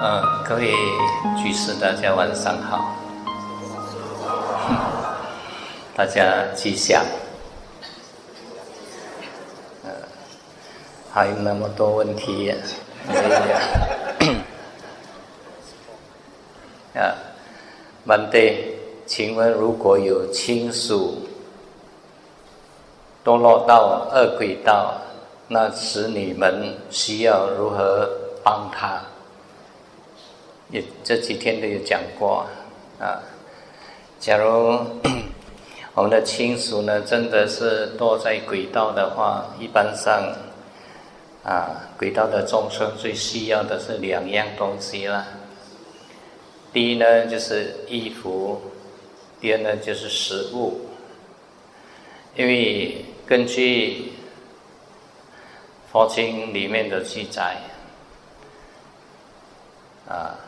呃，各位居士，大家晚上好，大家吉祥。呃，还有那么多问题，啊，问对，请问如果有亲属堕落到恶鬼道，那使你们需要如何帮他？也这几天都有讲过啊。假如 我们的亲属呢，真的是堕在轨道的话，一般上啊，轨道的众生最需要的是两样东西啦。第一呢，就是衣服；第二呢，就是食物。因为根据佛经里面的记载啊。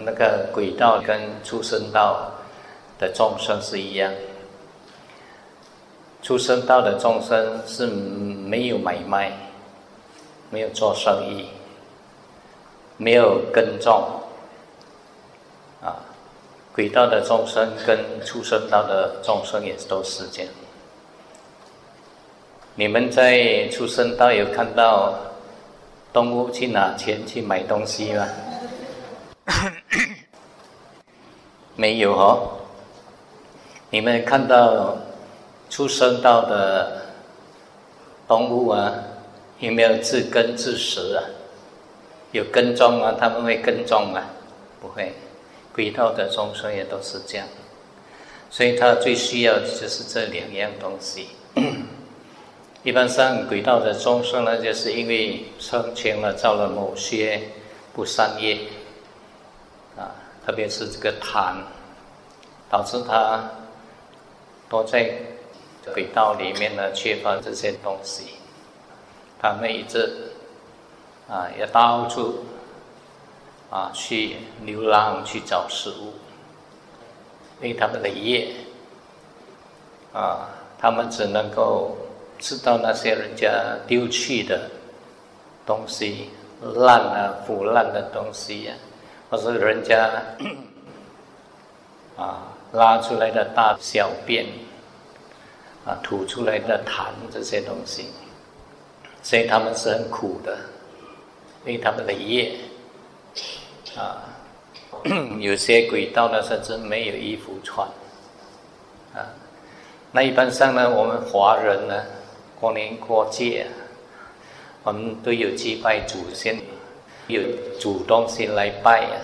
那个轨道跟出生道的众生是一样，出生道的众生是没有买卖，没有做生意，没有耕种，轨道的众生跟出生道的众生也都是这样。你们在出生道有看到动物去拿钱去买东西吗？没有哦，你们看到出生道的动物啊，有没有自耕自食啊？有耕种啊？他们会耕种啊？不会，轨道的众生也都是这样，所以他最需要的就是这两样东西。一般上，轨道的众生呢，就是因为生前呢造了某些不善业。啊，特别是这个贪，导致他都在轨道里面呢，缺乏这些东西。他们一直啊，要到处啊去流浪去找食物，因为他们的业啊，他们只能够知道那些人家丢弃的东西，烂啊腐烂的东西呀。或是人家啊拉出来的大小便啊吐出来的痰这些东西，所以他们是很苦的，因为他们的业啊，有些轨道呢甚至没有衣服穿啊。那一般上呢，我们华人呢过年过节，我们都有祭拜祖先。有主动性来拜呀。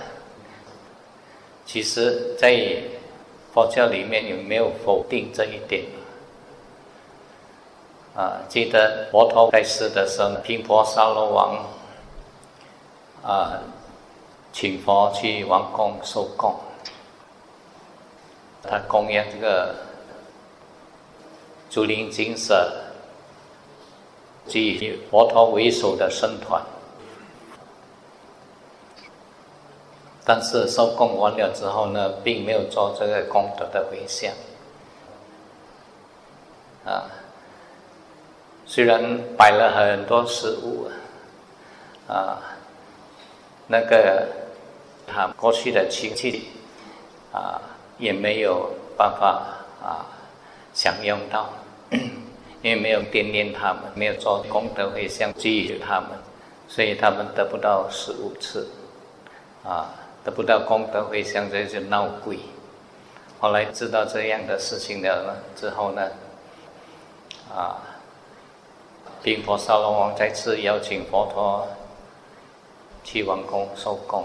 其实，在佛教里面有没有否定这一点？啊，记得佛陀在世的时候，频婆沙罗王啊，请佛去王宫受供，他供养这个竹林精舍及以佛陀为首的僧团。但是收供完了之后呢，并没有做这个功德的回向。啊，虽然摆了很多食物，啊，那个他过去的亲戚啊，也没有办法啊享用到，因为没有惦念他们，没有做功德回向给予他们，所以他们得不到食物吃，啊。得不到功德回向，这就闹鬼。后来知道这样的事情了之后呢，啊，冰佛沙龙王再次邀请佛陀去王宫受供，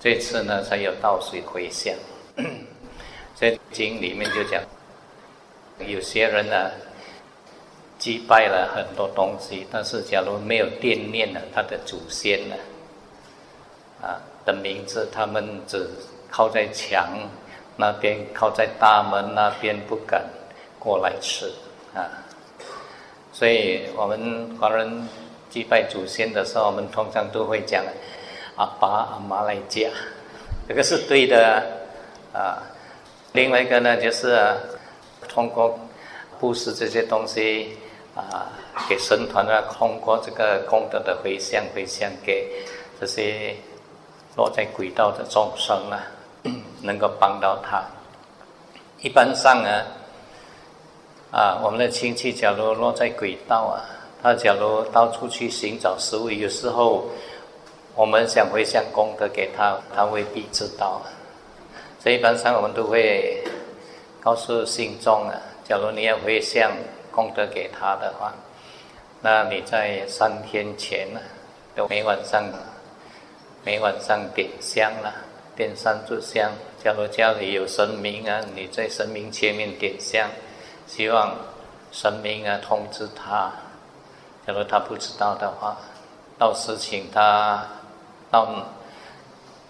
这次呢才有倒水回向。在经里面就讲，有些人呢击败了很多东西，但是假如没有惦念了他的祖先呢，啊。的名字，他们只靠在墙那边，靠在大门那边，不敢过来吃啊。所以我们华人祭拜祖先的时候，我们通常都会讲阿爸阿妈来嫁，这个是对的啊。另外一个呢，就是通过布施这些东西啊，给神团啊，通过这个功德的回向，回向给这些落在轨道的众生啊，能够帮到他。一般上呢，啊，我们的亲戚假如落在轨道啊，他假如到处去寻找食物，有时候我们想回向功德给他，他未必知道。所以一般上我们都会告诉信众啊，假如你要回向功德给他的话，那你在三天前呢，都每晚上每晚上点香了，点三炷香。假如家里有神明啊，你在神明前面点香，希望神明啊通知他。假如他不知道的话，到时请他到。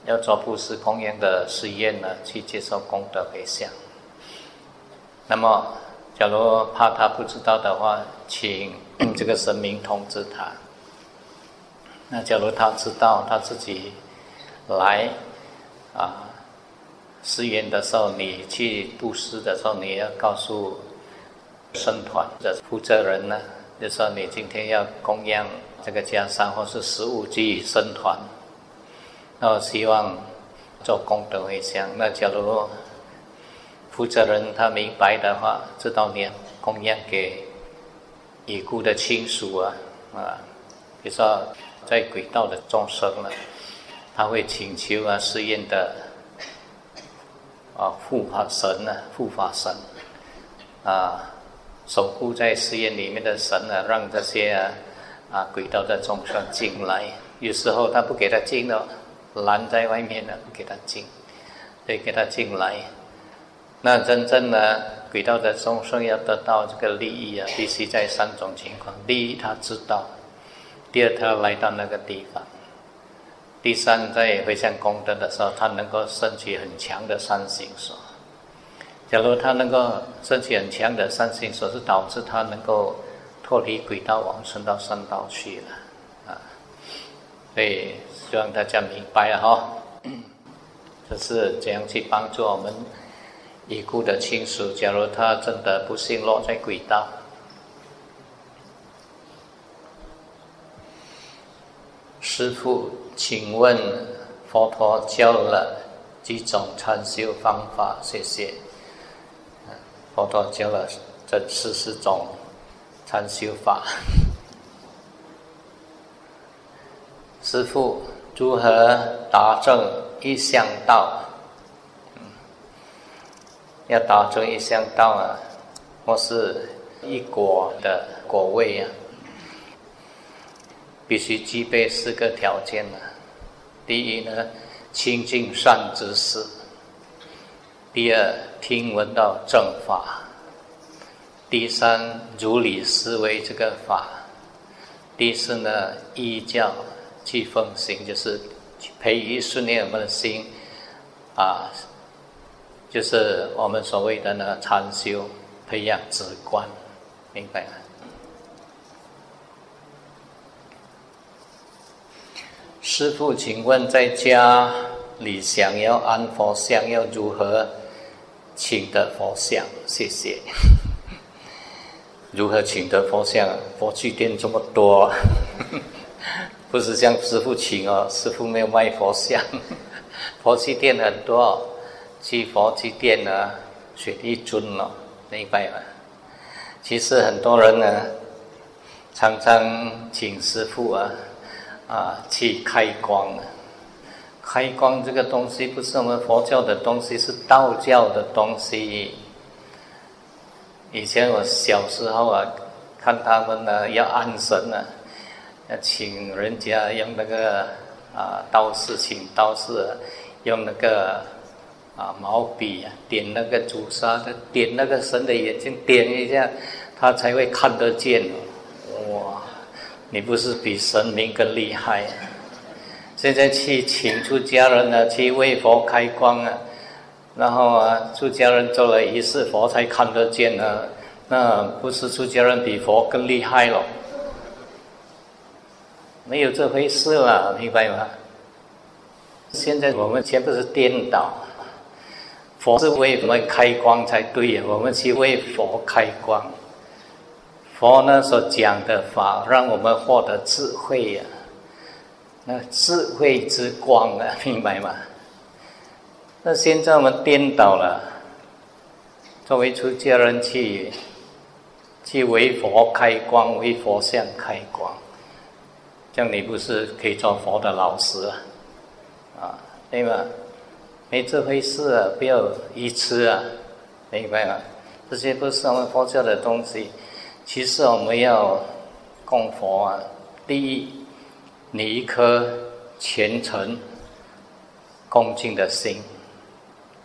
要做布施供养的实验呢，去接受功德回向。那么，假如怕他不知道的话，请 这个神明通知他。那假如他知道他自己来啊实验的时候，你去布施的时候，你要告诉僧团的负责人呢，就说你今天要供养这个袈裟或是食物给僧团。那希望做功德回向。那假如负责人他明白的话，知道你供养给已故的亲属啊啊，比如说在轨道的众生了，他会请求啊寺院的啊护法神啊护法神啊守护在寺院里面的神啊，让这些啊啊轨道的众生进来。有时候他不给他进了。拦在外面了，不给他进，得给他进来。那真正的轨道的众生要得到这个利益啊，必须在三种情况：第一，他知道；第二，他来到那个地方；第三，在回向功德的时候，他能够升起很强的善心所。假如他能够升起很强的善心所，是导致他能够脱离轨道往生到圣道去了啊。所以。希望大家明白了哈，这是怎样去帮助我们已故的亲属？假如他真的不幸落在轨道，师傅，请问佛陀教了几种禅修方法？谢谢。佛陀教了这四十种禅修法，师傅。如何达正一向道？要达成一向道啊，或是一果的果位啊，必须具备四个条件啊。第一呢，清净善知识；第二，听闻到正法；第三，如理思维这个法；第四呢，依教。去奉行，就是培育训练我们的心，啊，就是我们所谓的呢禅修，培养直观，明白吗？师父，请问在家里想要安佛像，要如何请得佛像？谢谢。如何请得佛像？佛具店这么多。不是向师傅请哦，师傅没有卖佛像，佛器店很多，去佛器店呢，雪地尊哦，明白吗？其实很多人呢，常常请师傅啊，啊去开光，开光这个东西不是我们佛教的东西，是道教的东西。以前我小时候啊，看他们呢要安神啊要。请人家用那个啊道士，请道士用那个啊毛笔啊点那个朱砂的，点那个神的眼睛，点一下，他才会看得见。哇，你不是比神明更厉害？现在去请出家人呢，去为佛开光啊，然后啊出家人做了仪式，佛才看得见呢。那不是出家人比佛更厉害了？没有这回事了，明白吗？现在我们全部是颠倒，佛是为我们开光才对呀，我们去为佛开光。佛呢所讲的法，让我们获得智慧呀，那智慧之光啊，明白吗？那现在我们颠倒了，作为出家人去去为佛开光，为佛像开光，这样你不是可以做佛的老师啊？啊，对吗？没这回事啊，不要愚痴啊，明白吗？这些不是我们佛教的东西。其实我们要供佛啊，第一，你一颗虔诚恭敬的心。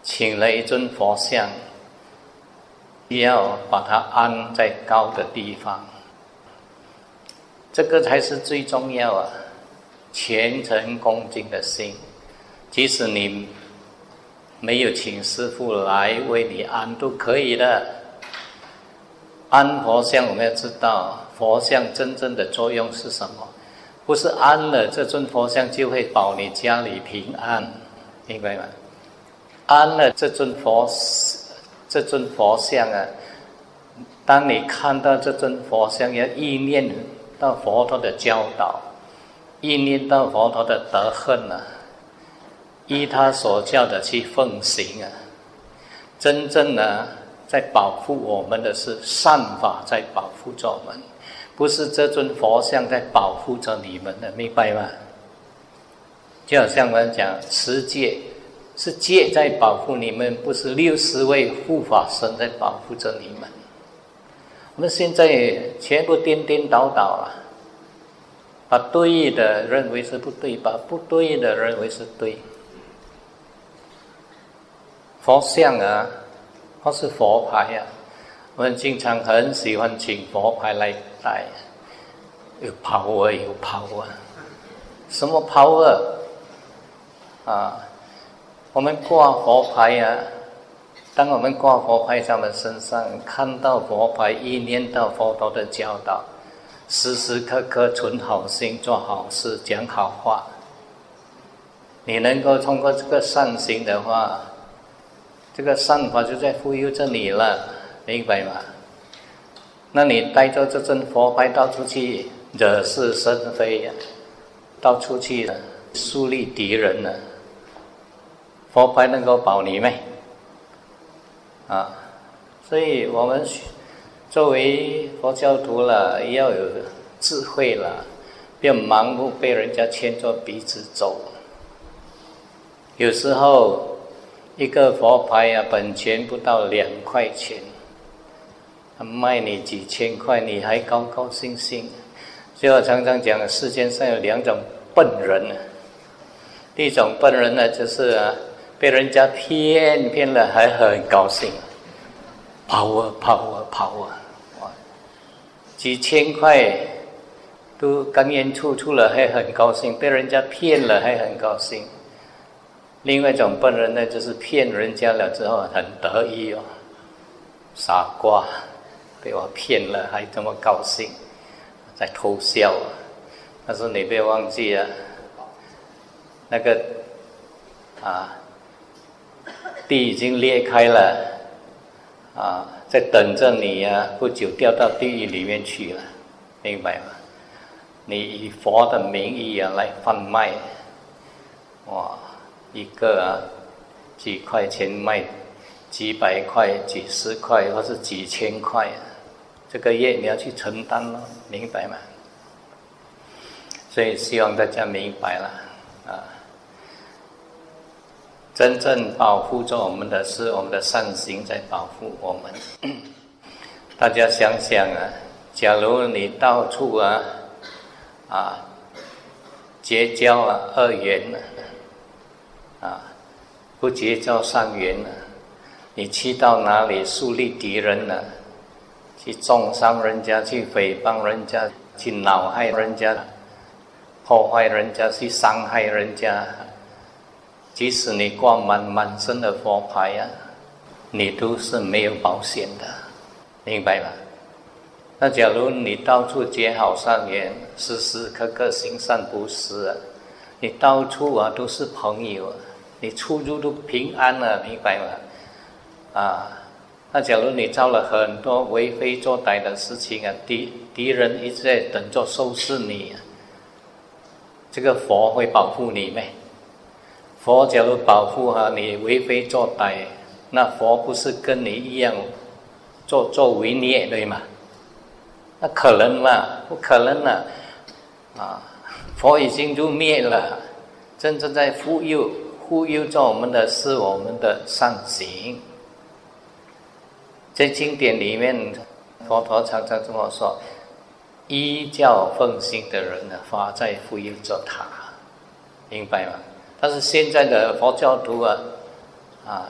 请了一尊佛像，你要把它安在高的地方，这个才是最重要啊！虔诚恭敬的心，即使你没有请师傅来为你安都可以的。安佛像，我们要知道佛像真正的作用是什么？不是安了这尊佛像就会保你家里平安，明白吗？安了这尊佛，这尊佛像啊！当你看到这尊佛像，要意念到佛陀的教导，意念到佛陀的德恨啊，依他所教的去奉行啊！真正呢，在保护我们的是善法在保护着我们，不是这尊佛像在保护着你们的，明白吗？就好像我们讲持戒。是戒在保护你们，不是六十位护法神在保护着你们。我们现在全部颠颠倒倒啊，把对的认为是不对，把不对的认为是对。佛像啊，或是佛牌啊，我们经常很喜欢请佛牌来戴，有 power 有 power，什么抛啊啊？我们挂佛牌呀，当我们挂佛牌在我们身上，看到佛牌，一念到佛陀的教导，时时刻刻存好心，做好事，讲好话。你能够通过这个善行的话，这个善法就在护佑着你了，明白吗？那你带着这尊佛牌到处去惹是生非呀，到处去树立敌人呢？佛牌能够保你没？啊，所以我们作为佛教徒了，要有智慧了，不要盲目被人家牵着鼻子走。有时候一个佛牌啊，本钱不到两块钱，卖你几千块，你还高高兴兴。所以我常常讲，世界上有两种笨人。第一种笨人呢，就是啊。被人家骗骗了还很高兴，跑啊跑啊跑啊，哇！几千块都刚烟出出了还很高兴，被人家骗了还很高兴。另外一种笨人呢，就是骗人家了之后很得意哦，傻瓜，被我骗了还这么高兴，在偷笑。但是你别忘记啊，那个啊。地已经裂开了，啊，在等着你呀！不久掉到地狱里面去了，明白吗？你以佛的名义啊来贩卖，哇，一个啊几块钱卖几百块、几十块，或是几千块，这个业你要去承担了，明白吗？所以希望大家明白了，真正保护着我们的是我们的善行在保护我们。大家想想啊，假如你到处啊啊结交啊恶缘呢啊不结交善缘呢，你去到哪里树立敌人呢？去重伤人家，去诽谤人家，去恼害人家，破坏人家，去伤害人家。即使你挂满满身的佛牌呀，你都是没有保险的，明白吗？那假如你到处结好善缘，时时刻刻行善布施，啊你到处啊都是朋友，啊你出入都平安了，明白吗？啊，那假如你造了很多为非作歹的事情啊，敌敌人一直在等着收拾你，这个佛会保护你没？佛假如保护哈你为非作歹，那佛不是跟你一样做做为孽对吗？那可能吗？不可能了，啊，佛已经入灭了，真正在忽悠忽悠着我们的是我们的善行。在经典里面，佛陀常常这么说：依教奉行的人呢，法在忽悠着他，明白吗？但是现在的佛教徒啊，啊，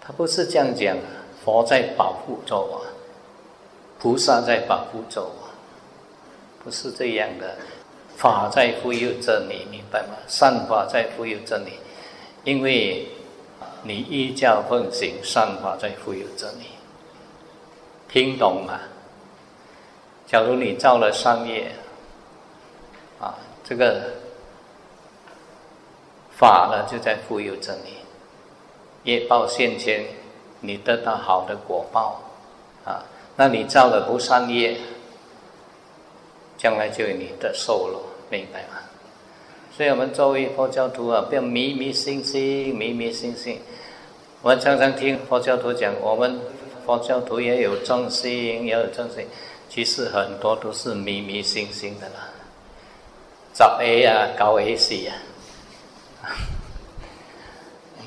他不是这样讲，佛在保护着我。菩萨在保护着我，不是这样的。法在护佑着你，明白吗？善法在护佑着你，因为你依教奉行，善法在护佑着你。听懂吗？假如你造了善业，啊，这个法呢就在护佑着你。业报现前，你得到好的果报，啊。那你造了不善业，将来就有你的受了，明白吗？所以我们作为佛教徒啊，不要迷迷信信，迷迷信信。我们常常听佛教徒讲，我们佛教徒也有正心，也有正心，其实很多都是迷迷信信的啦。十 A 啊，九 A 四啊，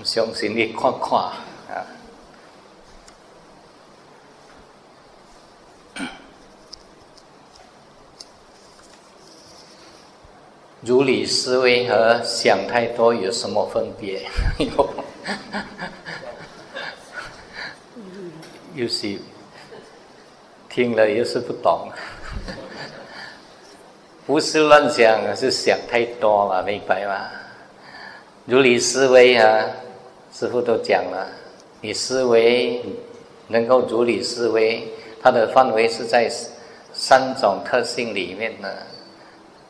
相信你看看啊。如理思维和想太多有什么分别？又是听了又是不懂，不是乱想，是想太多了，明白吗？如理思维啊，师傅都讲了，你思维能够如理思维，它的范围是在三种特性里面呢。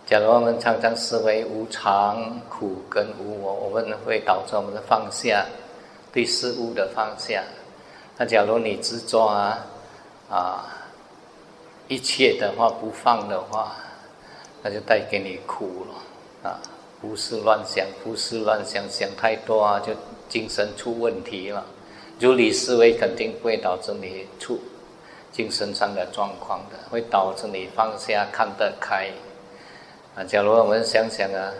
假如我们常常思维无常、苦跟无我，我们会导致我们的放下，对事物的放下。那假如你执着啊啊一切的话不放的话，那就带给你苦了啊！胡思乱想，胡思乱想，想太多啊，就精神出问题了。如理思维肯定会导致你出精神上的状况的，会导致你放下、看得开。啊，假如我们想想啊，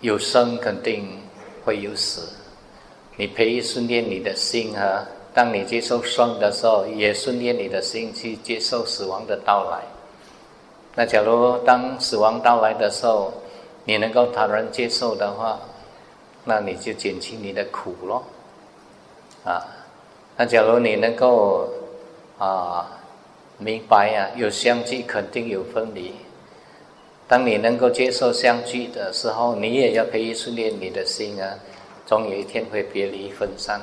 有生肯定会有死，你培育训练你的心啊，当你接受生的时候，也训练你的心去接受死亡的到来。那假如当死亡到来的时候，你能够坦然接受的话，那你就减轻你的苦咯。啊，那假如你能够啊明白呀，有相聚肯定有分离。当你能够接受相聚的时候，你也要培育训练你的心啊，总有一天会别离分散。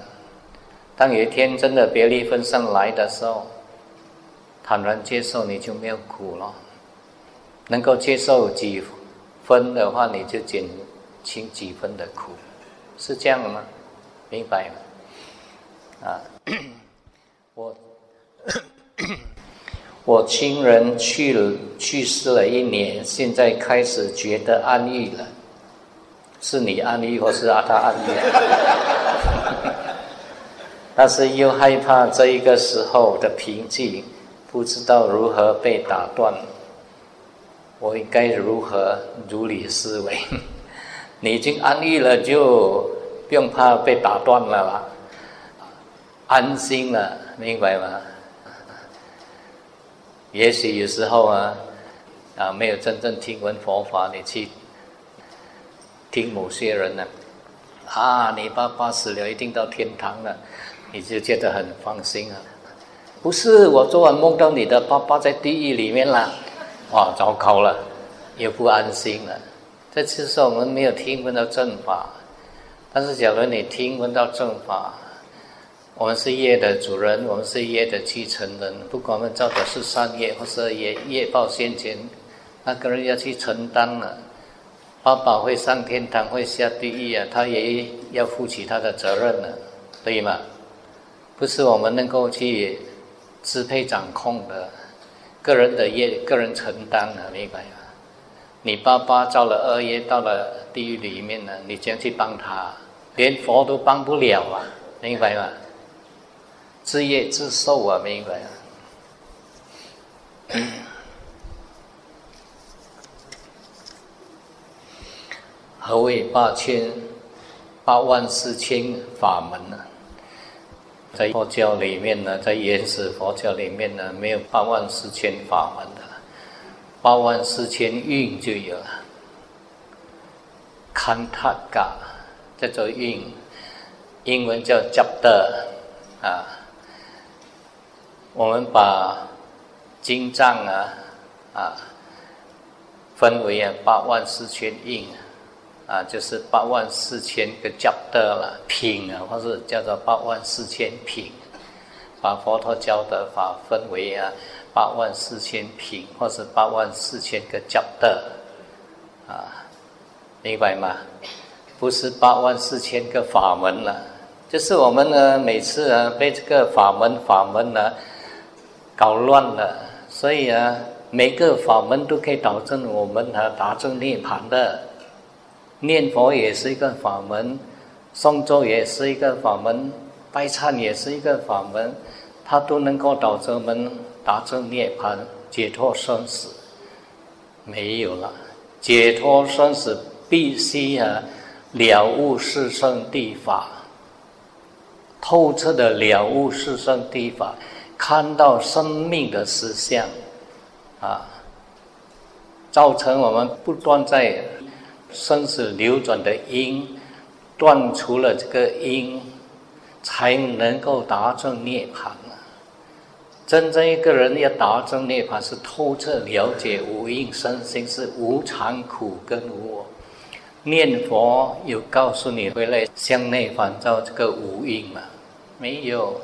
当有一天真的别离分散来的时候，坦然接受，你就没有苦了。能够接受几分的话，你就减轻几分的苦，是这样吗？明白吗？啊，我。我亲人去了，去世了一年，现在开始觉得安逸了。是你安逸，或是阿他安逸？但是又害怕这一个时候的平静，不知道如何被打断。我应该如何如理思维？你已经安逸了，就不用怕被打断了啦，安心了，明白吗？也许有时候啊，啊，没有真正听闻佛法，你去听某些人呢，啊，你爸爸死了一定到天堂了，你就觉得很放心啊。不是，我昨晚梦到你的爸爸在地狱里面了，哇，糟糕了，也不安心了。这就是我们没有听闻到正法，但是假如你听闻到正法。我们是业的主人，我们是业的继承人。不管我们造的是善业或是业业报现前，那个人要去承担了。爸爸会上天堂，会下地狱啊，他也要负起他的责任了，对吗？不是我们能够去支配掌控的，个人的业，个人承担啊，明白吗？你爸爸造了恶业，到了地狱里面呢，你将去帮他，连佛都帮不了啊，明白吗？自业自受啊，明白吗？何谓八千八万四千法门呢？在佛教里面呢，在原始佛教里面呢，没有八万四千法门的，八万四千运就有了。堪塔嘎叫做运，英文叫 j a p 啊。我们把经藏啊啊分为啊八万四千运。啊，就是八万四千个教的了品啊，或是叫做八万四千品，把佛陀教的法分为啊八万四千品，或是八万四千个教的啊，明白吗？不是八万四千个法门了，就是我们呢每次啊被这个法门法门呢搞乱了，所以啊每个法门都可以导致我们啊达成涅槃的。念佛也是一个法门，诵咒也是一个法门，拜忏也是一个法门，它都能够导致我们达成涅槃、解脱生死。没有了，解脱生死必须啊了悟四圣谛法，透彻的了悟四圣谛法，看到生命的实相，啊，造成我们不断在。生死流转的因，断除了这个因，才能够达成涅槃啊！真正一个人要达成涅槃，是透彻了解无因身心是无常苦跟无我。念佛有告诉你回来向内反照这个无因吗？没有。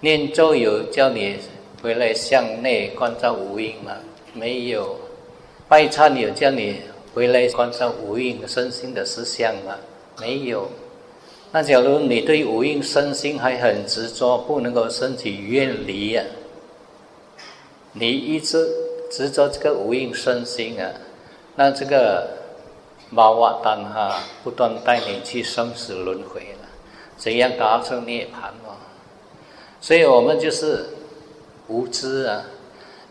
念咒有叫你回来向内观照无因吗？没有。拜忏有叫你。回来观察无印身心的实相吗？没有。那假如你对无印身心还很执着，不能够升起远离呀，你一直执着这个无印身心啊，那这个马瓦丹哈不断带你去生死轮回了，怎样达成涅槃哦？所以我们就是无知啊，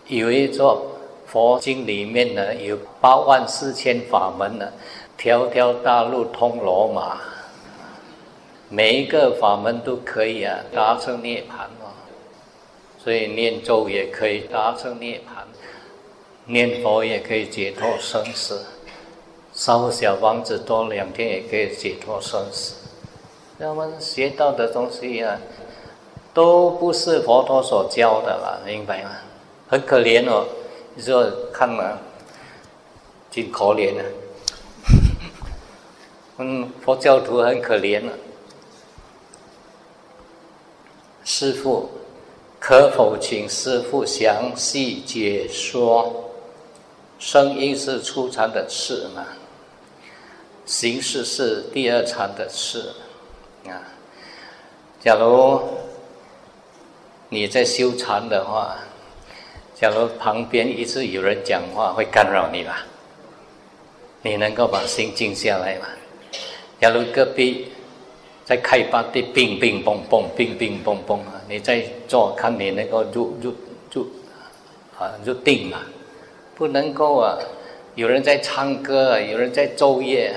以为做。佛经里面呢有八万四千法门呢，条条大路通罗马，每一个法门都可以啊达成涅槃哦。所以念咒也可以达成涅槃，念佛也可以解脱生死，烧小房子多两天也可以解脱生死。我们学到的东西啊，都不是佛陀所教的了，明白吗？很可怜哦。你说看了，挺可怜的。嗯，佛教徒很可怜了。师傅，可否请师傅详细解说？声音是初禅的事嘛？形式是第二禅的事啊。假如你在修禅的话。假如旁边一直有人讲话，会干扰你吧？你能够把心静下来吗？假如隔壁在开发的乒乒乓乓、乒乒乓乓啊，你在做，看你能够入入入啊入定嘛？不能够啊！有人在唱歌，有人在奏乐，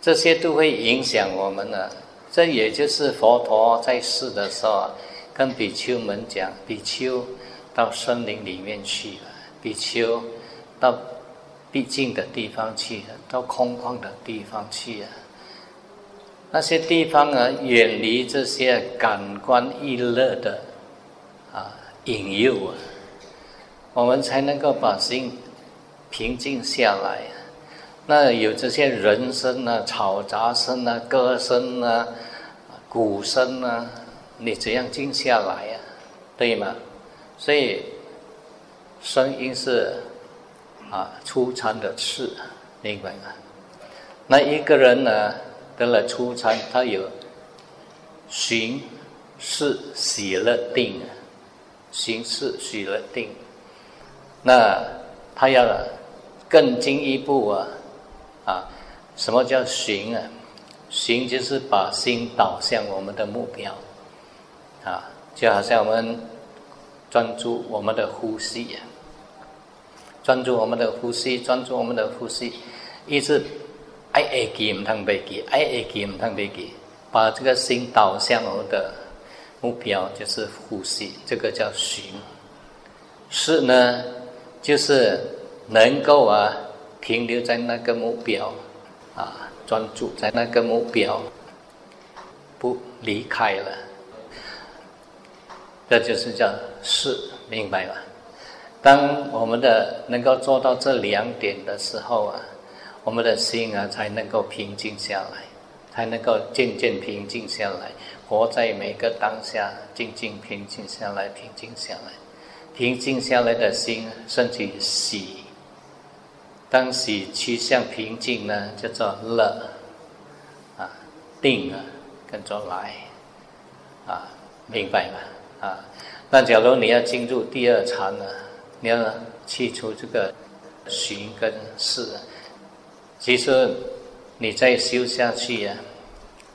这些都会影响我们的。这也就是佛陀在世的时候，跟比丘们讲，比丘。到森林里面去了，比丘到僻静的地方去了，到空旷的地方去了。那些地方啊，远离这些感官娱乐的啊引诱啊，我们才能够把心平静下来。那有这些人声啊、嘈杂声啊、歌声啊、鼓声啊，你怎样静下来呀？对吗？所以，声音是啊，初禅的次，明白吗？那一个人呢，得了初禅，他有寻、是、喜乐、定，寻、是、喜乐、定。那他要更进一步啊，啊，什么叫寻啊？寻就是把心导向我们的目标，啊，就好像我们专注我们的呼吸呀。专注我们的呼吸，专注我们的呼吸，一直爱爱给唔通别给，爱爱给唔通别给，把这个心导向我们的目标，就是呼吸，这个叫寻。是呢，就是能够啊停留在那个目标，啊专注在那个目标，不离开了，这就是叫是，明白吗？当我们的能够做到这两点的时候啊，我们的心啊才能够平静下来，才能够渐渐平静下来，活在每个当下，静静平静下来，平静下来，平静下来的心，甚至喜。当喜趋向平静呢，叫做乐，啊，定啊，跟着来，啊，明白吗？啊，那假如你要进入第二禅呢？你要去除这个寻跟事，其实你再修下去呀。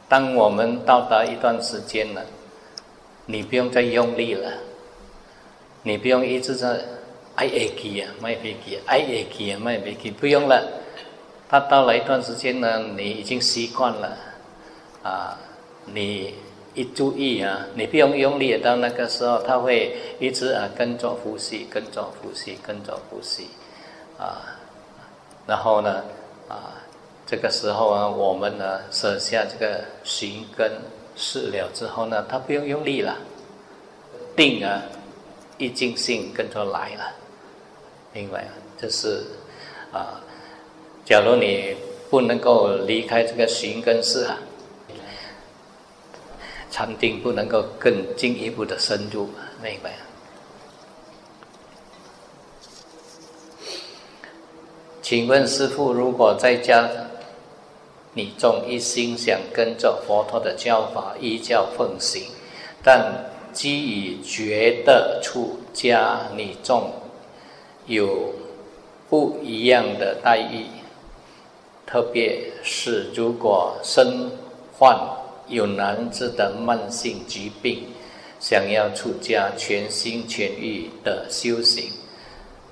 当我们到达一段时间了，你不用再用力了，你不用一直在爱爱给啊，卖飞记，爱爱给啊，卖飞记，不用了。他到了一段时间呢，你已经习惯了，啊，你。一注意啊，你不用用力，到那个时候，他会一直啊跟着呼吸，跟着呼吸，跟着呼吸，啊，然后呢，啊，这个时候啊，我们呢舍下这个寻根事了之后呢，他不用用力了，定啊，一静性跟着来了，明白啊？这是啊，假如你不能够离开这个寻根事啊。禅定不能够更进一步的深入，明白？请问师父，如果在家你众一心想跟着佛陀的教法依教奉行，但基于觉得出家你众有不一样的待遇，特别是如果身患。有难治的慢性疾病，想要出家全心全意的修行，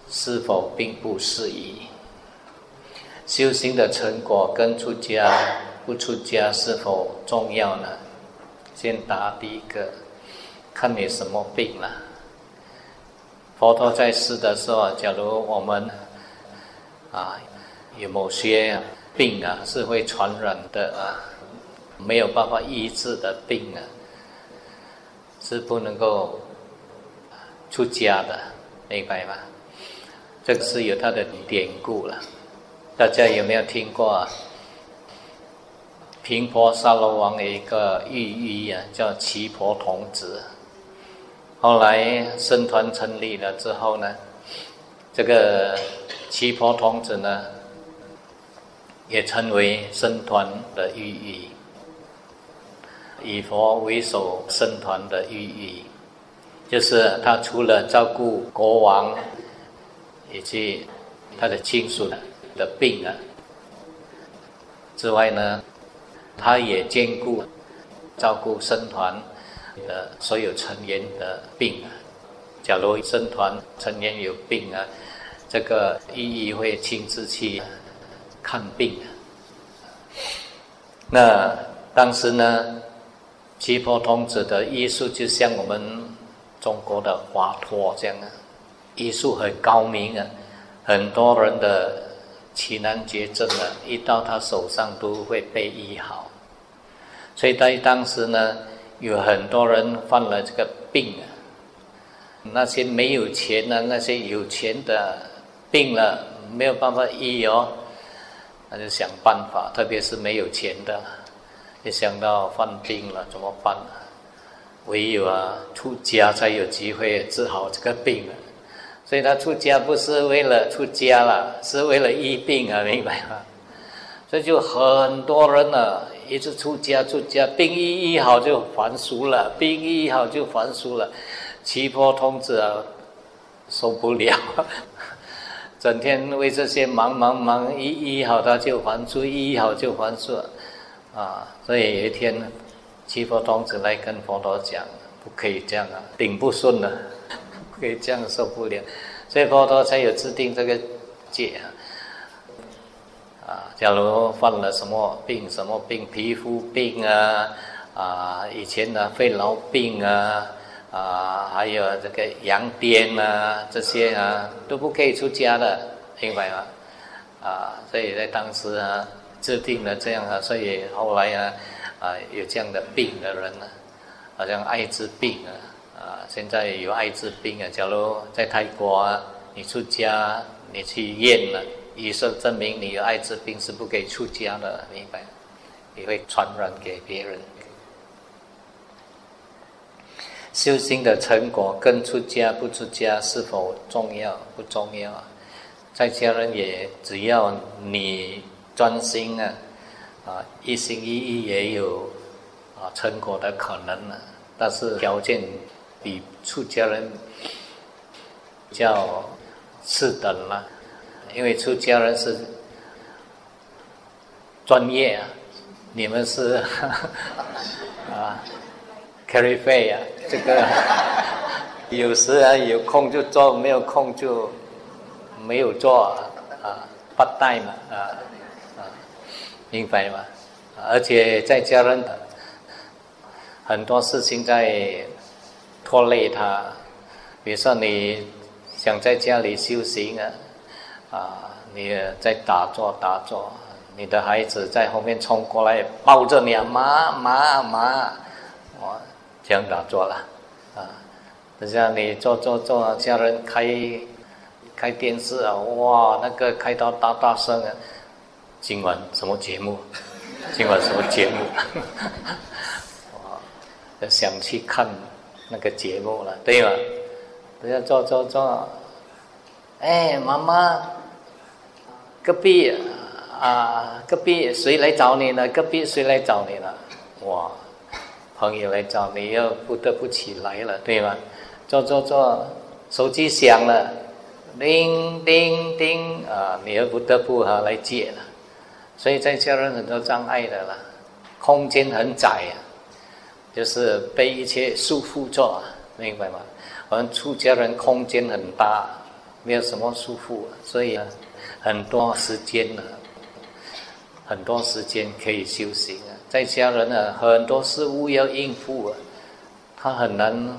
是否并不适宜？修行的成果跟出家不出家是否重要呢？先答第一个，看你什么病了。佛陀在世的时候，假如我们啊有某些病啊是会传染的啊。没有办法医治的病啊，是不能够出家的，明白吗？这个是有它的典故了。大家有没有听过？啊平婆沙罗王的一个御医啊，叫七婆童子。后来僧团成立了之后呢，这个七婆童子呢，也成为僧团的御医。以佛为首僧团的寓意，就是他除了照顾国王以及他的亲属的病啊之外呢，他也兼顾照顾僧团的所有成员的病啊。假如僧团成员有病啊，这个寓意会亲自去看病。那当时呢？七婆童子的医术就像我们中国的华佗这样啊，医术很高明啊，很多人的奇难绝症啊，一到他手上都会被医好。所以在当时呢，有很多人犯了这个病啊，那些没有钱的，那些有钱的病了没有办法医哦，那就想办法，特别是没有钱的。一想到犯病了怎么办？唯有啊出家才有机会治好这个病了。所以他出家不是为了出家了，是为了医病啊，明白吗？所以就很多人呢，一直出家出家，病一医好就还俗了，病一医好就还俗了，七婆童子啊受不了，整天为这些忙忙忙，一医好他就还俗，一医好就还俗，啊，所以有一天七佛童子来跟佛陀讲，不可以这样啊，顶不顺了。可以这样受不了，所以佛陀才有制定这个戒啊。啊，假如犯了什么病，什么病，皮肤病啊，啊，以前的肺痨病啊，啊，还有这个羊癫啊，这些啊，都不可以出家的，明白吗？啊，所以在当时啊，制定了这样啊，所以后来啊，啊，有这样的病的人呢，好像艾滋病啊。啊，现在有艾滋病啊！假如在泰国啊，你出家，你去验了，医生证明你有艾滋病，是不可以出家的，明白？你会传染给别人。修行的成果跟出家不出家是否重要？不重要啊！在家人也只要你专心啊，啊，一心一意也有啊成果的可能了，但是条件。比出家人较次等了，因为出家人是专业啊，你们是 啊，carry 费啊，这个 有时啊有空就做，没有空就没有做啊，不带嘛啊，明白吗？而且在家人很多事情在。拖累他，比如说你想在家里修行啊，啊，你在打坐打坐，你的孩子在后面冲过来抱着你啊，妈妈妈，我这样打坐了，啊，等下你坐坐坐，家人开开电视啊，哇，那个开到大大声啊，今晚什么节目？今晚什么节目？哇，想去看。那个节目了，对吗？不要坐坐坐。哎，妈妈，隔壁啊，隔壁谁来找你了？隔壁谁来找你了？哇，朋友来找你，又不得不起来了，对吗？坐坐坐，手机响了，叮叮叮啊，你又不得不哈来接了。所以在家人很多障碍的啦，空间很窄呀。就是被一切束缚着，明白吗？我们出家人空间很大，没有什么束缚，所以啊很多时间呢，很多时间可以修行啊。在家人呢，很多事物要应付啊，他很难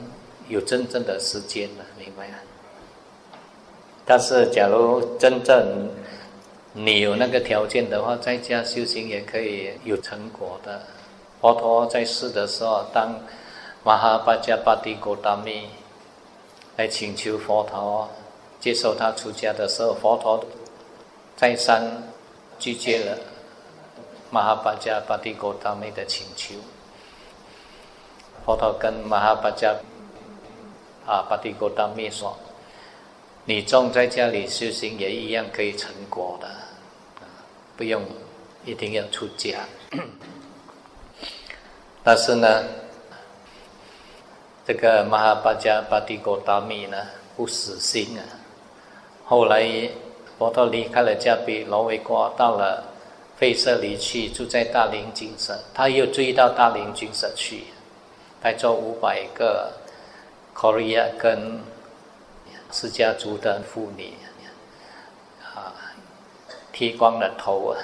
有真正的时间了，明白吗？但是，假如真正你有那个条件的话，在家修行也可以有成果的。佛陀在世的时候，当马哈巴加巴蒂果达米来请求佛陀接受他出家的时候，佛陀再三拒绝了马哈巴加巴蒂果达米的请求。佛陀跟马哈巴加啊巴蒂果达米说：“你种在家里修行也一样可以成果的，不用一定要出家。”但是呢，这个马哈巴加巴蒂果达米呢不死心啊。后来佛陀离开了加比罗维国，到了费舍里去住在大林精舍，他又追到大林精舍去，带着五百个 Korea 跟释迦族的妇女，剃光了头啊，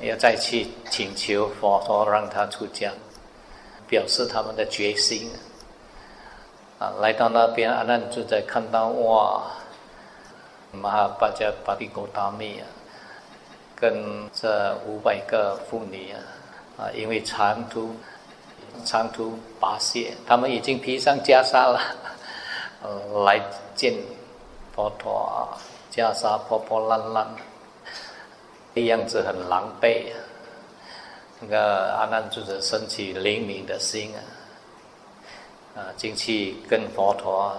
要再去请求佛陀让他出家。表示他们的决心啊！来到那边，阿难就在看到哇，马哈巴加巴蒂狗达密啊，跟这五百个妇女啊啊，因为长途长途跋涉，他们已经披上袈裟了，呃，来见佛陀啊，袈裟破破烂烂，样子很狼狈。那个阿难就是升起灵敏的心啊，啊，进去跟佛陀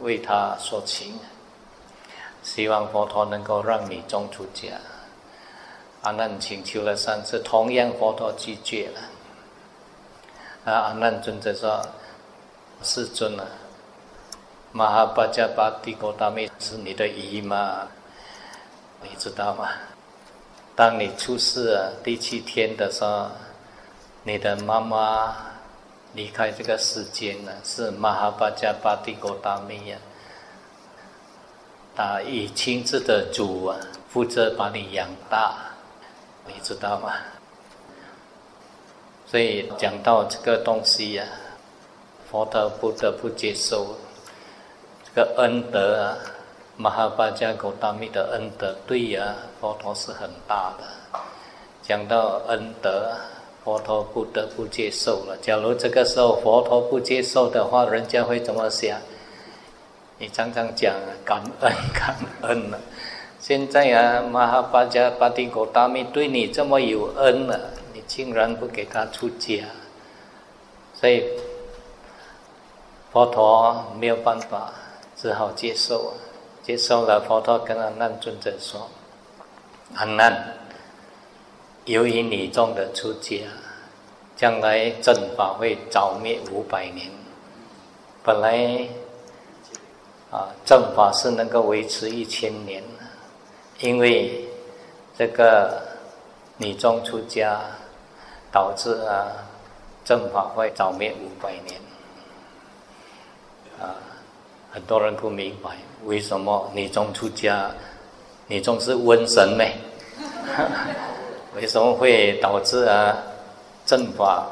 为他说情。希望佛陀能够让你中出家。阿难请求了三次，同样佛陀拒绝了。啊，阿难尊者说：“世尊啊，马哈巴加巴帝国大妹是你的姨妈，你知道吗？当你出世第七天的时候，你的妈妈离开这个世间了，是马哈巴加巴蒂国大妹呀。他以亲自的主啊，负责把你养大。”你知道吗？所以讲到这个东西呀，佛陀不得不接受这个恩德啊，马哈巴加狗达密的恩德，对呀，佛陀是很大的。讲到恩德，佛陀不得不接受了。假如这个时候佛陀不接受的话，人家会怎么想？你常常讲感恩，感恩啊。现在啊，马哈巴加巴蒂狗大密对你这么有恩了，你竟然不给他出家，所以佛陀没有办法，只好接受啊。接受了，佛陀跟阿难尊者说：“阿难，由于你众的出家，将来正法会早灭五百年。本来啊，正法是能够维持一千年。”因为这个女众出家，导致啊正法会早灭五百年。啊，很多人不明白为什么女众出家，女众是瘟神呢？为什么会导致啊正法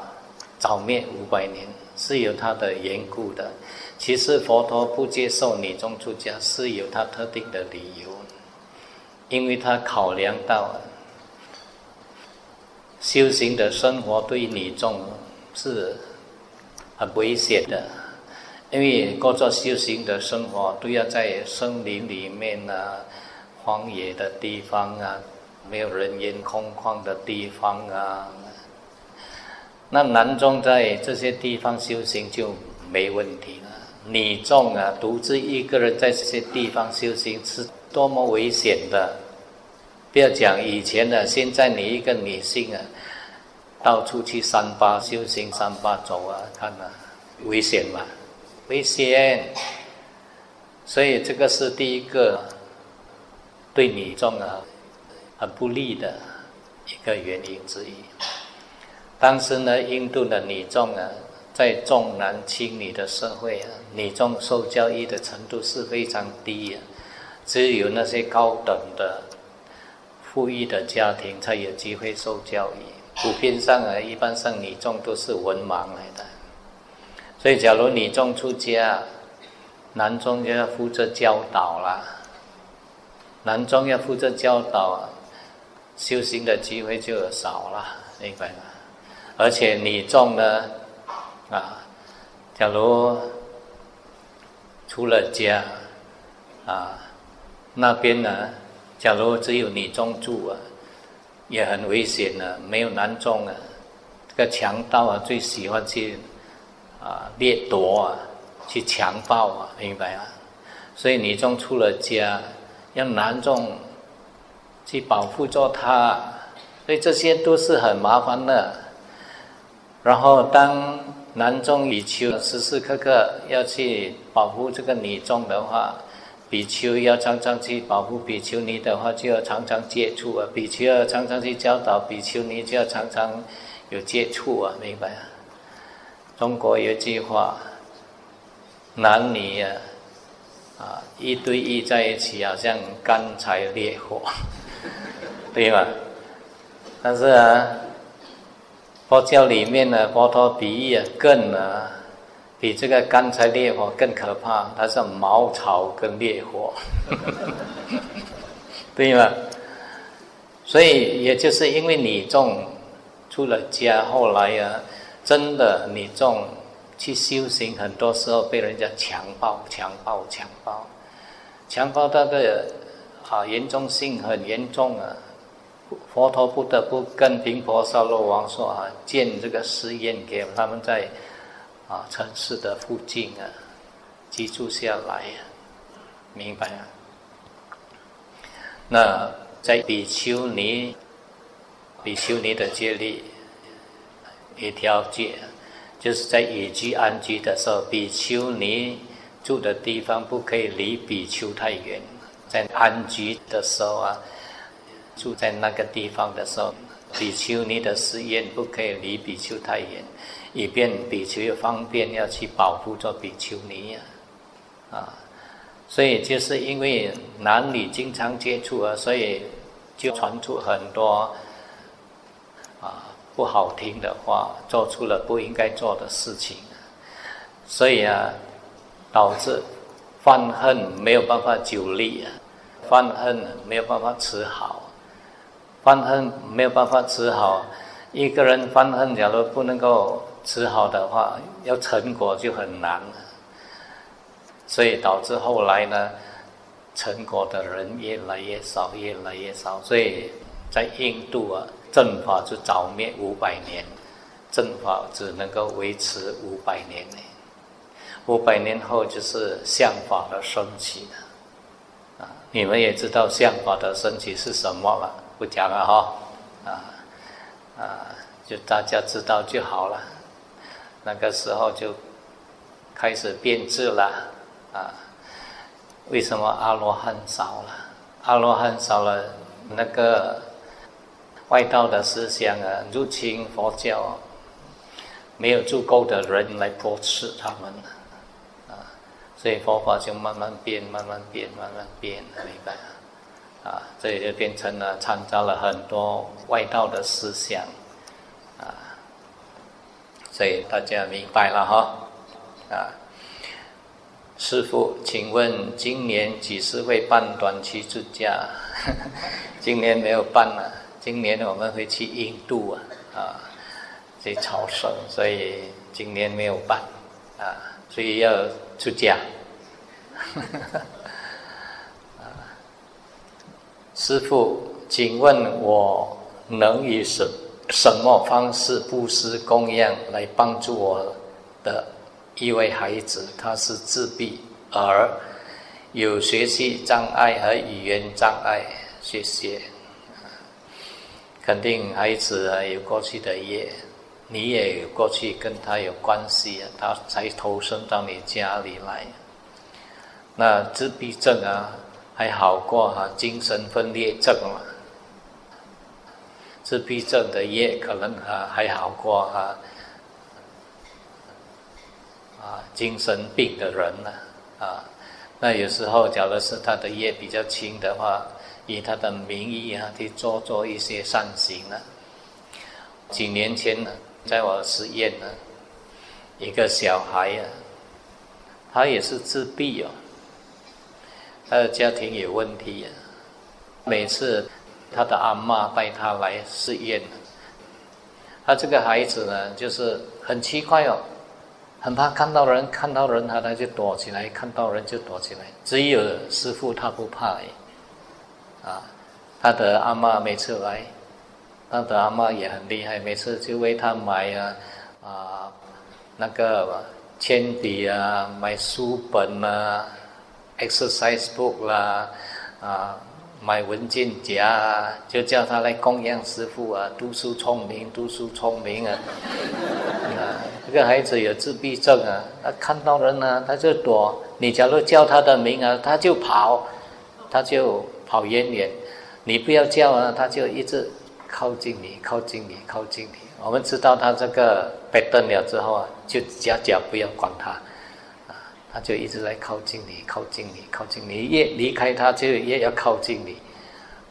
早灭五百年？是有它的缘故的。其实佛陀不接受女众出家，是有他特定的理由。因为他考量到修行的生活对女众是很危险的，因为过着修行的生活都要在森林里面啊、荒野的地方啊、没有人烟空旷的地方啊。那男众在这些地方修行就没问题了，女众啊，独自一个人在这些地方修行是。多么危险的！不要讲以前的，现在你一个女性啊，到处去三八修行、三八走啊，看啊，危险嘛，危险。所以这个是第一个对女众啊很不利的一个原因之一。当时呢，印度的女众啊，在重男轻女的社会啊，女众受教育的程度是非常低啊。只有那些高等的、富裕的家庭才有机会受教育。普遍上啊，一般上女众都是文盲来的。所以，假如女众出家，男众就要负责教导啦。男众要负责教导，修行的机会就少了，明白吗？而且女众呢，啊，假如出了家，啊。那边呢？假如只有女众住啊，也很危险的。没有男众啊，这个强盗啊最喜欢去啊掠夺啊，去强暴啊，明白啊？所以女众出了家，让男众去保护着她，所以这些都是很麻烦的。然后当男众比丘时时刻刻要去保护这个女众的话，比丘要常常去保护比丘尼的话，就要常常接触啊；比丘要常常去教导比丘尼，就要常常有接触啊，明白啊？中国有句话：男女啊，啊一对一在一起，好像干柴烈火，对吧？但是啊，佛教里面呢，佛陀比喻啊，更啊。比这个干柴烈火更可怕，它是茅草跟烈火，对吗？所以也就是因为你种出了家，后来呀，真的你这种去修行，很多时候被人家强暴、强暴、强暴，强暴到的啊严重性很严重啊！佛陀不得不跟频婆娑罗王说啊，建这个寺院给他们在。啊，城市的附近啊，居住下来，明白啊？那在比丘尼，比丘尼的戒律一条戒，就是在野居安居的时候，比丘尼住的地方不可以离比丘太远。在安居的时候啊，住在那个地方的时候，比丘尼的寺院不可以离比丘太远，以便比丘方便要去保护做比丘尼呀，啊。所以就是因为男女经常接触啊，所以就传出很多不好听的话，做出了不应该做的事情，所以啊，导致犯恨没有办法久立啊，犯恨没有办法持好，犯恨没有办法持好，一个人犯恨假如不能够持好的话，要成果就很难。所以导致后来呢，成果的人越来越少，越来越少。所以在印度啊，正法就早灭五百年，正法只能够维持五百年呢。五百年后就是相法的升起。啊，你们也知道相法的升起是什么了？不讲了哈。啊啊，就大家知道就好了。那个时候就开始变质了。啊，为什么阿罗汉少了？阿罗汉少了，那个外道的思想啊，入侵佛教，没有足够的人来驳斥他们啊，所以佛法就慢慢变，慢慢变，慢慢变，明白啊？这也就变成了参照了很多外道的思想啊，所以大家明白了哈啊。师傅，请问今年几时会办短期住家？今年没有办了，今年我们会去印度啊，啊，去朝圣，所以今年没有办，啊，所以要出家。师傅，请问我能以什什么方式布施供养来帮助我的？一位孩子，他是自闭，而有学习障碍和语言障碍。谢谢。肯定孩子啊有过去的业，你也有过去跟他有关系啊，他才投生到你家里来。那自闭症啊还好过哈，精神分裂症嘛。自闭症的业可能啊还好过哈。啊，精神病的人呢？啊，那有时候，假如是他的业比较轻的话，以他的名义啊，去做做一些善行呢。几年前呢，在我实验呢，一个小孩啊，他也是自闭哦，他的家庭有问题啊。每次他的阿妈带他来试验，他这个孩子呢，就是很奇怪哦。很怕看到人，看到人他他就躲起来，看到人就躲起来。只有师傅他不怕，啊，他的阿妈每次来，他的阿妈也很厉害，每次就为他买啊啊那个铅笔啊，买书本啊，exercise book 啦啊。买文件夹啊，就叫他来供养师傅啊，读书聪明，读书聪明啊！啊，这个孩子有自闭症啊，他看到人呢，他就躲。你假如叫他的名啊，他就跑，他就跑远远。你不要叫啊，他就一直靠近你，靠近你，靠近你。我们知道他这个被瞪了之后啊，就假假不要管他。他就一直在靠近你，靠近你，靠近你。越离开他，就越要靠近你，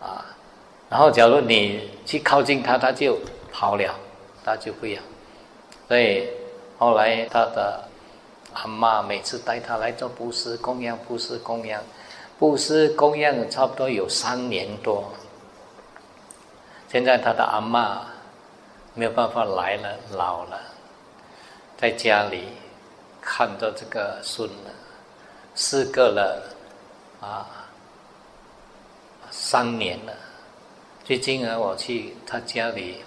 啊。然后，假如你去靠近他，他就跑了，他就不要。所以后来他的阿妈每次带他来做布施供养，布施供养，布施供养，差不多有三年多。现在他的阿妈没有办法来了，老了，在家里。看到这个孙了，四个了，啊，三年了。最近啊，我去他家里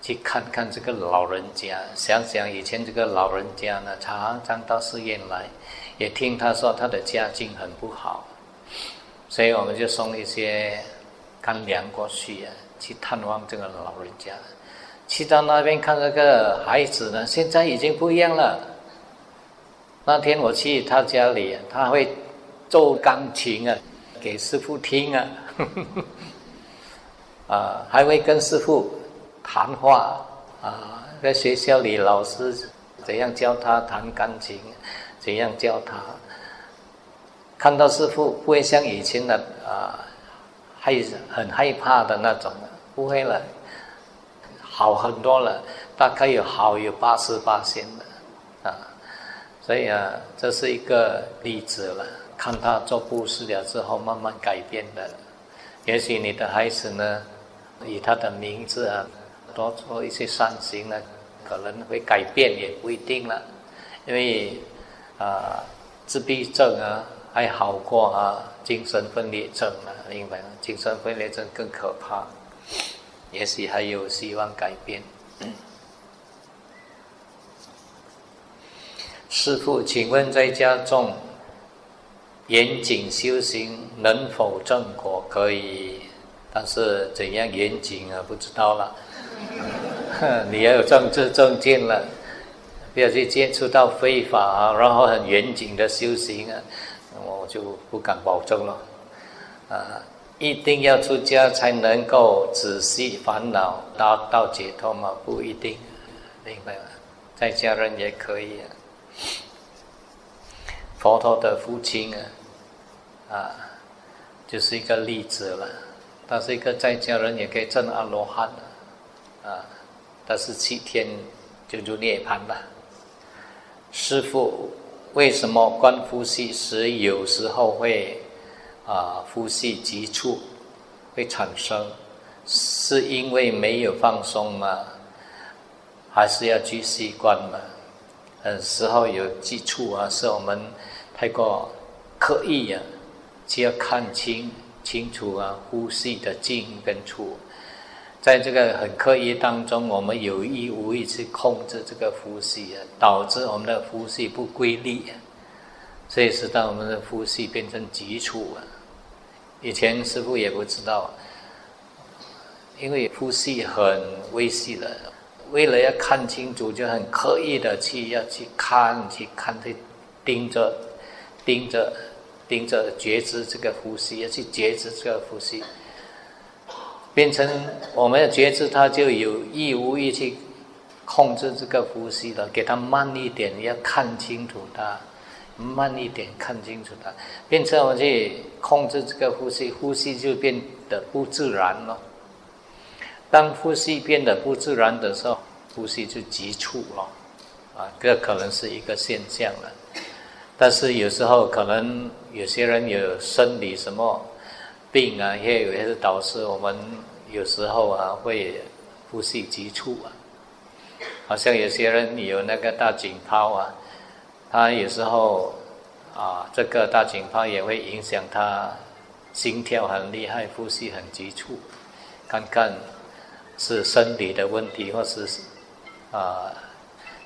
去看看这个老人家，想想以前这个老人家呢，常常到寺院来，也听他说他的家境很不好，所以我们就送一些干粮过去啊，去探望这个老人家。去到那边看这个孩子呢，现在已经不一样了。那天我去他家里，他会奏钢琴啊，给师傅听啊，啊，还会跟师傅谈话啊，在学校里老师怎样教他弹钢琴，怎样教他。看到师傅不会像以前的啊，害很害怕的那种，不会了，好很多了，大概有好有八十八线的啊，所以啊，这是一个例子了。看他做布施了之后，慢慢改变的。也许你的孩子呢，以他的名字啊，多做一些善行呢，可能会改变，也不一定了。因为啊，自闭症啊。还好过啊，精神分裂症啊，明白吗？精神分裂症更可怕，也许还有希望改变。师父，请问在家中严谨修行能否正果？可以，但是怎样严谨啊？不知道了。你要有政治正见了，不要去接触到非法，然后很严谨的修行啊。我就不敢保证了，啊，一定要出家才能够仔细烦恼达到解脱吗？不一定，明白吗？在家人也可以啊。佛陀的父亲啊，啊，就是一个例子了。他是一个在家人也可以证阿罗汉的，啊，但是七天就入涅盘了。师傅。为什么观呼吸时有时候会啊呼吸急促会产生？是因为没有放松吗？还是要去习惯吗？嗯，时候有急促啊，是我们太过刻意啊，就要看清清楚啊呼吸的进跟出。在这个很刻意当中，我们有意无意去控制这个呼吸啊，导致我们的呼吸不规律，所以使到我们的呼吸变成急促啊。以前师傅也不知道，因为呼吸很微细的，为了要看清楚，就很刻意的去要去看、去看、去盯着、盯着、盯着觉知这个呼吸，要去觉知这个呼吸。变成我们要觉知，它就有意无意去控制这个呼吸了，给它慢一点，要看清楚它，慢一点看清楚它，变成我去控制这个呼吸，呼吸就变得不自然了。当呼吸变得不自然的时候，呼吸就急促了，啊，这可能是一个现象了。但是有时候可能有些人有生理什么。病啊，也有些是导致我们有时候啊会呼吸急促啊，好像有些人有那个大颈泡啊，他有时候啊这个大颈泡也会影响他心跳很厉害，呼吸很急促，看看是生理的问题，或是啊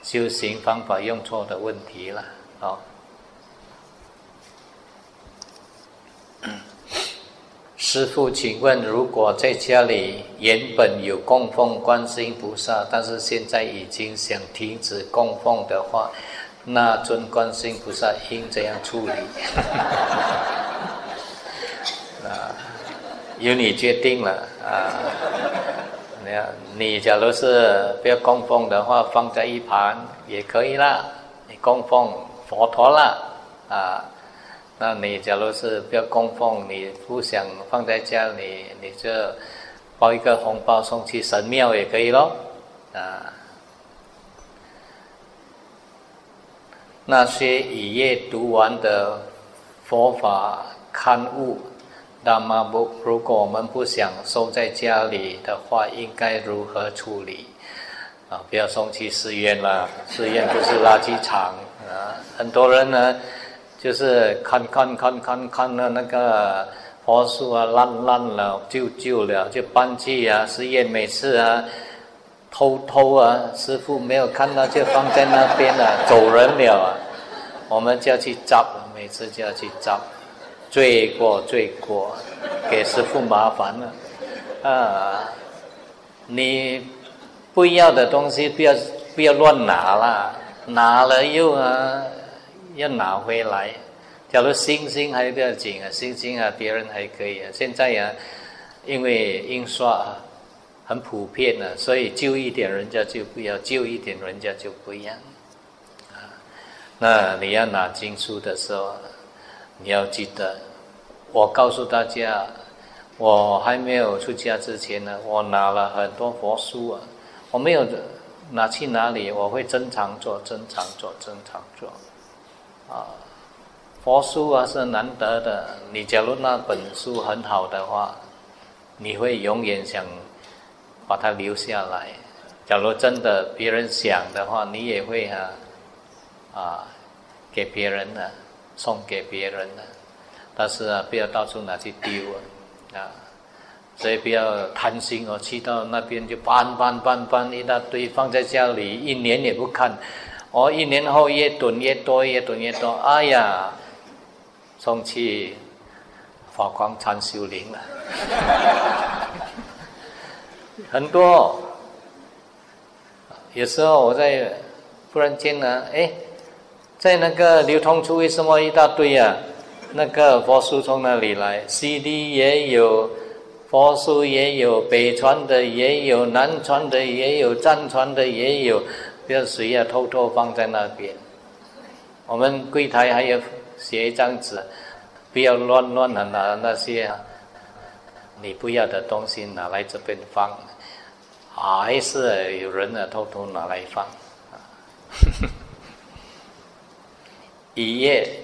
修行方法用错的问题了，哦。师父，请问，如果在家里原本有供奉观世音菩萨，但是现在已经想停止供奉的话，那尊观世音菩萨应怎样处理？啊，由你决定了啊。你你假如是不要供奉的话，放在一旁也可以啦。你供奉佛陀了啊。那你假如是不要供奉，你不想放在家里，你就包一个红包送去神庙也可以咯。啊，那些已阅读完的佛法刊物，那么不，如果我们不想收在家里的话，应该如何处理？啊，不要送去寺院了，寺院不是垃圾场啊，很多人呢。就是看看看看看了那个佛树啊烂烂了旧旧了就搬去啊实验每次啊偷偷啊师傅没有看到就放在那边了走人了啊。我们就要去找每次就要去找罪过罪过给师傅麻烦了。啊，你不要的东西不要不要乱拿了，拿了又啊要拿回来。假如星星还不要紧啊，星星啊别人还可以啊。现在呀，因为印刷很普遍了，所以旧一点人家就不要，旧一点人家就不一样。啊，那你要拿经书的时候，你要记得，我告诉大家。我还没有出家之前呢，我拿了很多佛书啊，我没有拿去哪里，我会珍藏做，珍藏做，珍藏做，啊，佛书啊是难得的，你假如那本书很好的话，你会永远想把它留下来。假如真的别人想的话，你也会啊，啊，给别人的，送给别人的，但是啊，不要到处拿去丢啊。啊，所以不要贪心哦，去到那边就搬搬搬搬一大堆，放在家里一年也不看，哦，一年后越囤越多，越囤越多，哎呀，送去法光禅修林了，很多。有时候我在忽然间呢，哎，在那个流通处为什么一大堆啊？那个佛书从哪里来？CD 也有，佛书也有，北传的也有，南传的也有，藏传的也有，不要谁要偷偷放在那边。我们柜台还有写一张纸，不要乱乱的拿那些啊你不要的东西拿来这边放，还是有人呢偷偷拿来放。一夜。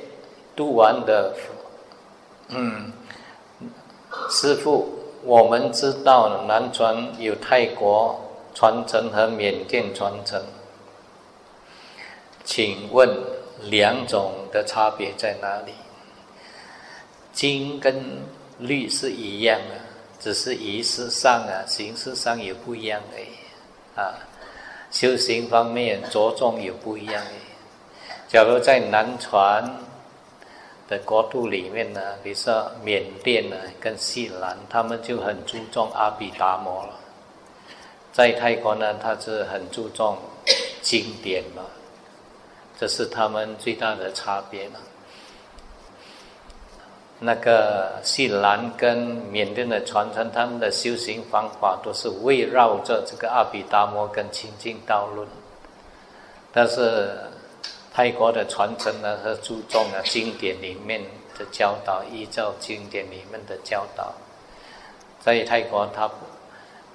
读完的，嗯，师傅，我们知道南传有泰国传承和缅甸传承，请问两种的差别在哪里？经跟律是一样的，只是仪式上啊、形式上有不一样的，啊，修行方面着重有不一样的。假如在南传。的国度里面呢，比如说缅甸呢，跟西兰，他们就很注重阿毗达摩了。在泰国呢，他是很注重经典嘛，这是他们最大的差别嘛。那个西兰跟缅甸的传承，他们的修行方法都是围绕着这个阿毗达摩跟清净道论，但是。泰国的传承呢，是注重啊经典里面的教导，依照经典里面的教导，在泰国他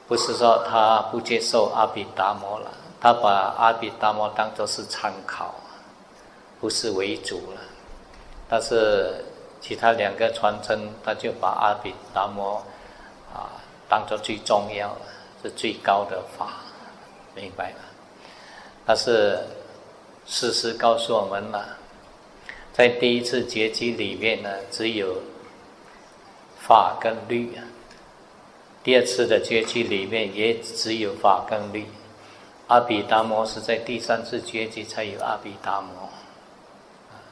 不是说他不接受阿毗达摩了，他把阿毗达摩当作是参考，不是为主了。但是其他两个传承，他就把阿毗达摩啊当做最重要的，是最高的法，明白吗？但是。事实告诉我们了，在第一次结集里面呢，只有法跟律啊；第二次的结集里面也只有法跟律。阿毗达摩是在第三次结集才有阿毗达摩，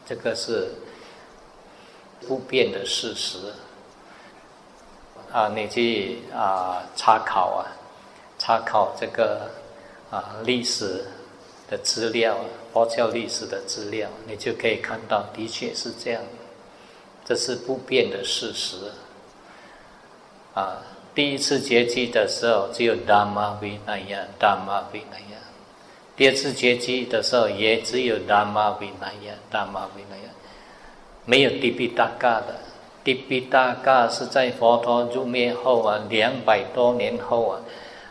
这个是不变的事实。啊，你去啊查考啊，查考这个啊历史的资料。佛教历史的资料，你就可以看到，的确是这样，这是不变的事实。啊，第一次结集的时候只有达玛维那样，达玛维那样；第二次结集的时候也只有达玛维那样，达玛维那样，没有迪比达嘎的。迪比达嘎是在佛陀入灭后啊，两百多年后啊。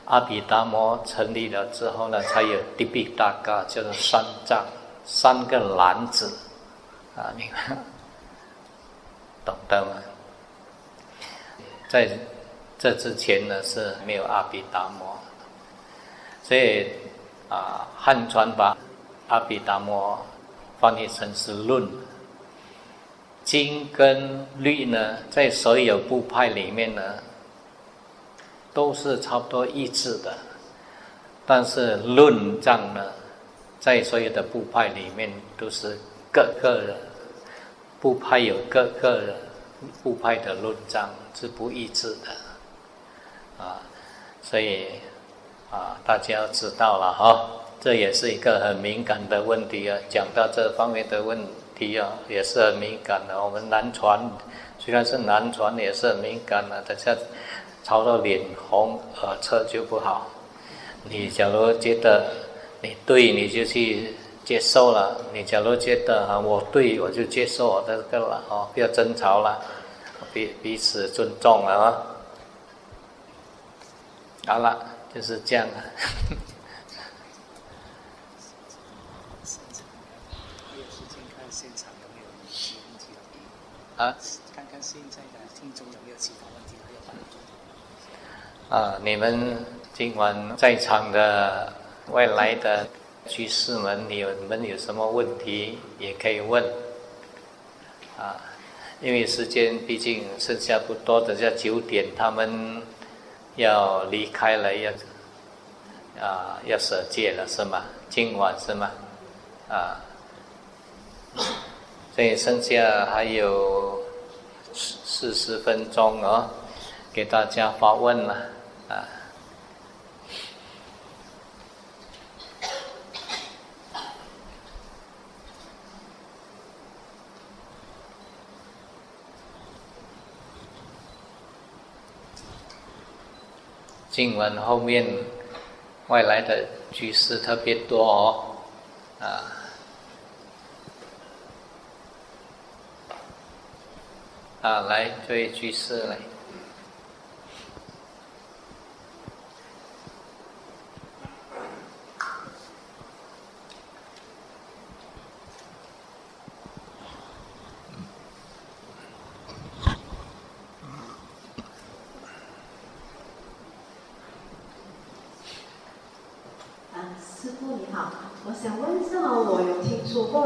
阿毗达摩成立了之后呢，才有第比大嘎，叫做三藏，三个篮子，啊，你看，懂得吗？在这之前呢是没有阿毗达摩，所以啊，汉传把阿毗达摩翻译成是论，经跟律呢，在所有部派里面呢。都是差不多一致的，但是论藏呢，在所有的部派里面都是各个人部派有各个人部派的论藏是不一致的，啊，所以啊，大家要知道了哈，这也是一个很敏感的问题啊。讲到这方面的问题啊，也是很敏感的。我们南传虽然是南传，也是很敏感的。等下吵到脸红耳赤就不好。你假如觉得你对，你就去接受了；你假如觉得啊我对，我就接受我这个了哦，不要争吵了。彼彼此尊重了啊！好了，就是这样了。啊？看看现在的听众有没有其他问题有啊，你们今晚在场的外来的居士们，你们有什么问题也可以问啊。因为时间毕竟剩下不多，等下九点他们要离开了，要啊要舍戒了是吗？今晚是吗？啊，所以剩下还有四四十分钟哦，给大家发问了啊。经文后面外来的居士特别多哦，啊，啊，来这位居士来。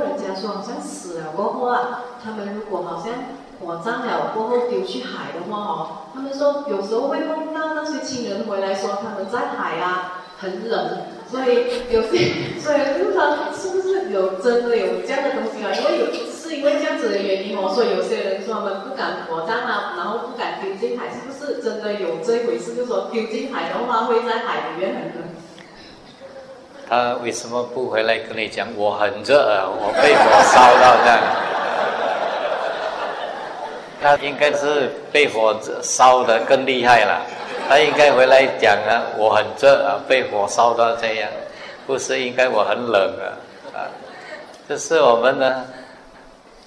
人家说好像死了过后啊，他们如果好像火葬了过后丢去海的话哦，他们说有时候会梦到那些亲人回来说他们在海啊，很冷，所以有些，所以不知道是不是有真的有这样的东西啊？因为有是因为这样子的原因哦，所以有些人说他们不敢火葬啊，然后不敢丢进海，是不是真的有这回事？就说丢进海的话会在海里面很冷。他为什么不回来跟你讲？我很热，我被火烧到这样。他应该是被火烧的更厉害了，他应该回来讲啊，我很热啊，被火烧到这样，不是应该我很冷啊，啊，这是我们呢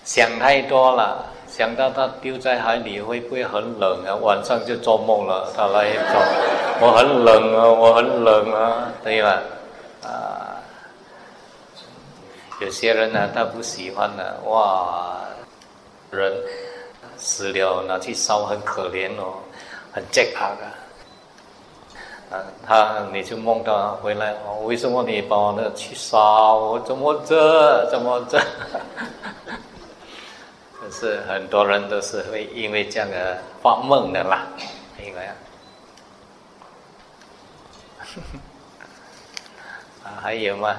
想太多了，想到他丢在海里会不会很冷啊？晚上就做梦了，他来做，我很冷啊，我很冷啊，对吧？啊，有些人呢，他不喜欢呢，哇，人。死了拿去烧很可怜哦，很健康的。啊，他你就梦到回来哦，为什么你把我那去烧？我怎么这怎么这？可 是很多人都是会因为这样的发梦的啦，因为啊，还有吗？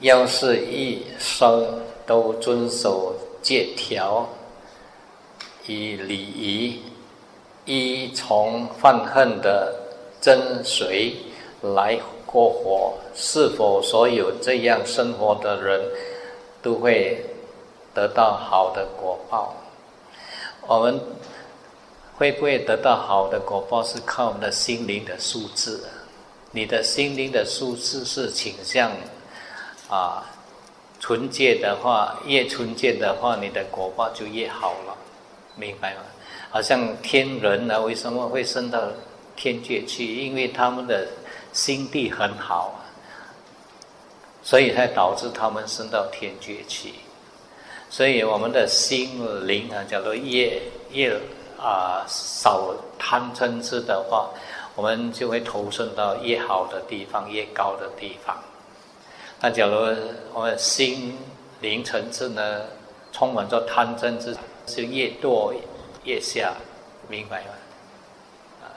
要是一生都遵守戒条，以礼仪依从犯恨的真髓来过活，是否所有这样生活的人都会得到好的果报？我们会不会得到好的果报？是靠我们的心灵的素质。你的心灵的素质是倾向。啊，纯洁的话，越纯洁的话，你的果报就越好了，明白吗？好像天人呢，为什么会升到天界去？因为他们的心地很好，所以才导致他们升到天界去。所以我们的心灵啊，假如越越啊少贪嗔痴的话，我们就会投身到越好的地方，越高的地方。那假如我们心灵层次呢，充满着贪嗔痴，是越堕越下，明白吗？啊，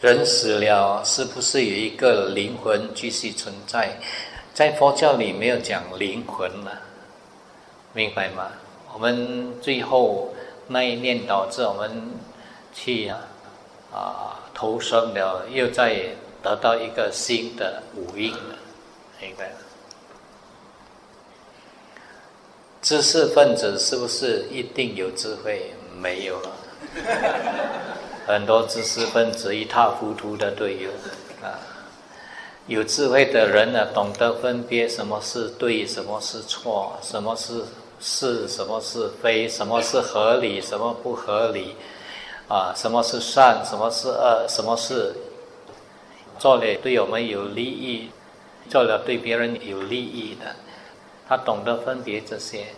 人死了，是不是有一个灵魂继续存在？在佛教里没有讲灵魂了，明白吗？我们最后那一念导致我们去啊啊投生了，又再得到一个新的五蕴了，明白吗？知识分子是不是一定有智慧？没有了，很多知识分子一塌糊涂的都有啊。有智慧的人呢，懂得分别什么是对，什么是错，什么是是，什么是非，什么是合理，什么不合理，啊，什么是善，什么是恶，什么是做了对我们有利益，做了对别人有利益的。他懂得分别这些，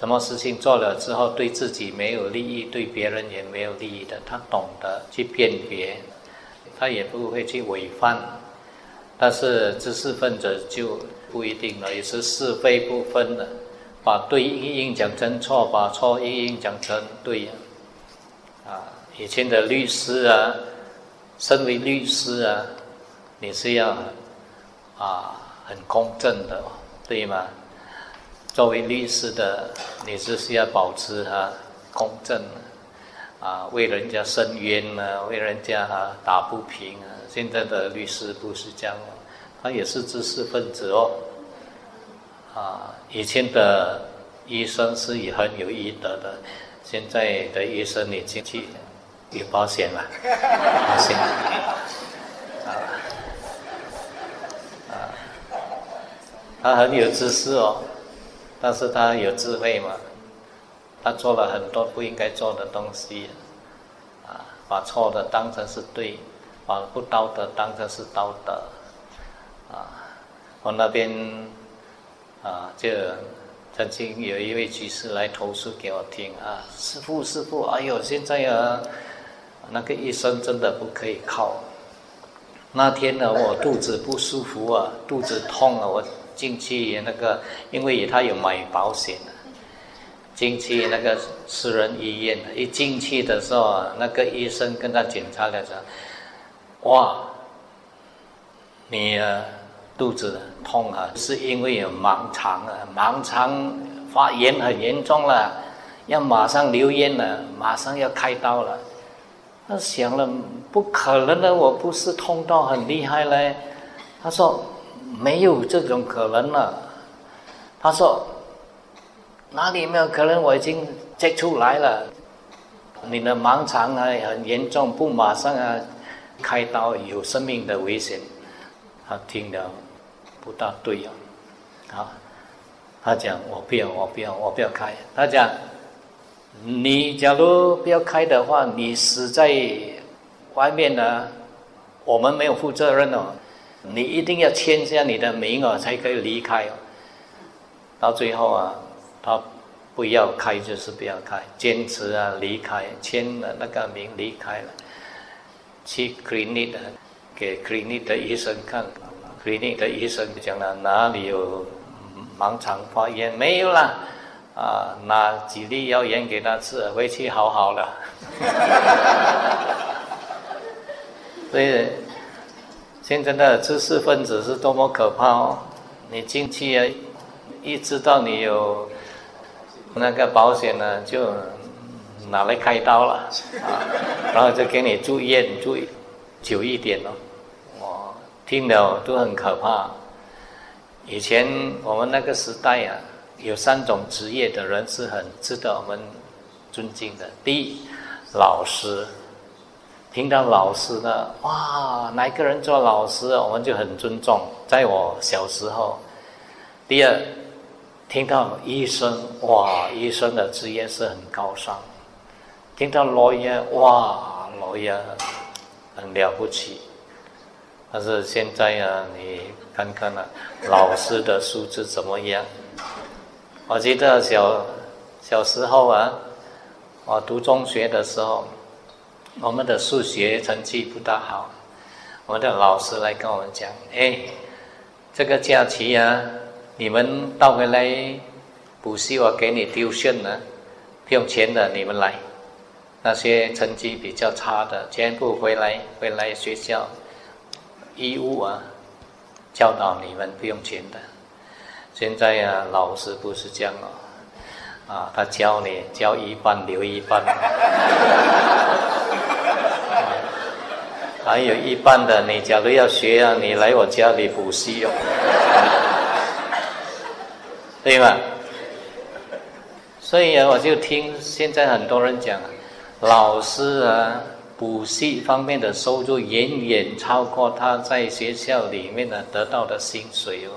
什么事情做了之后对自己没有利益，对别人也没有利益的，他懂得去辨别，他也不会去违反。但是知识分子就不一定了，也是是非不分的，把对应应讲成错，把错应应讲成对呀。啊，以前的律师啊，身为律师啊，你是要啊很公正的。对吗？作为律师的，你是需要保持哈公正啊，为人家伸冤啊，为人家哈打不平啊。现在的律师不是这样，他也是知识分子哦。啊，以前的医生是也很有医德的，现在的医生已经去有保险了，保险啊。他很有知识哦，但是他有智慧嘛？他做了很多不应该做的东西，啊，把错的当成是对，把不道德当成是道德，啊，我那边啊，就曾经有一位居士来投诉给我听啊，师傅师傅，哎呦，现在啊，那个医生真的不可以靠。那天呢，我肚子不舒服啊，肚子痛啊，我。进去那个，因为他有买保险，进去那个私人医院，一进去的时候，那个医生跟他检查的时候，哇，你肚子痛啊，是因为有盲肠啊，盲肠发炎很严重了，要马上留院了，马上要开刀了。他想了，不可能的，我不是痛到很厉害嘞。他说。没有这种可能了，他说：“哪里没有可能？我已经接出来了，你的盲肠啊很严重，不马上啊开刀有生命的危险。”他听了不大对啊，啊，他讲我不要，我不要，我不要开。他讲你假如不要开的话，你死在外面呢，我们没有负责任哦。你一定要签下你的名哦，才可以离开哦。到最后啊，他不要开就是不要开，坚持啊离开，签了那个名离开了。去 clinic 给 clinic 的医生看，clinic 的医生讲了哪里有盲肠发炎没有啦，啊拿几粒药盐给他吃，回去好好了。所以。现在的知识分子是多么可怕哦！你进去啊，一知道你有那个保险呢，就拿来开刀了啊，然后就给你住院住久一点哦。我听了都很可怕。以前我们那个时代啊，有三种职业的人是很值得我们尊敬的。第一，老师。听到老师的哇，哪个人做老师，我们就很尊重。在我小时候，第二，听到医生哇，医生的职业是很高尚。听到老爷哇，老爷很了不起。但是现在啊，你看看啊，老师的素质怎么样？我记得小小时候啊，我读中学的时候。我们的数学成绩不大好，我们的老师来跟我们讲：“哎，这个假期啊，你们到回来补习，我给你丢训了，不用钱的，你们来。那些成绩比较差的，全部回来回来学校，义务啊，教导你们不用钱的。现在啊，老师不是这样哦，啊，他教你教一半留一半，还有一半的，你假如要学啊，你来我家里补习哦，对吗？所以啊，我就听现在很多人讲，老师啊。补习方面的收入远远超过他在学校里面呢得到的薪水哦，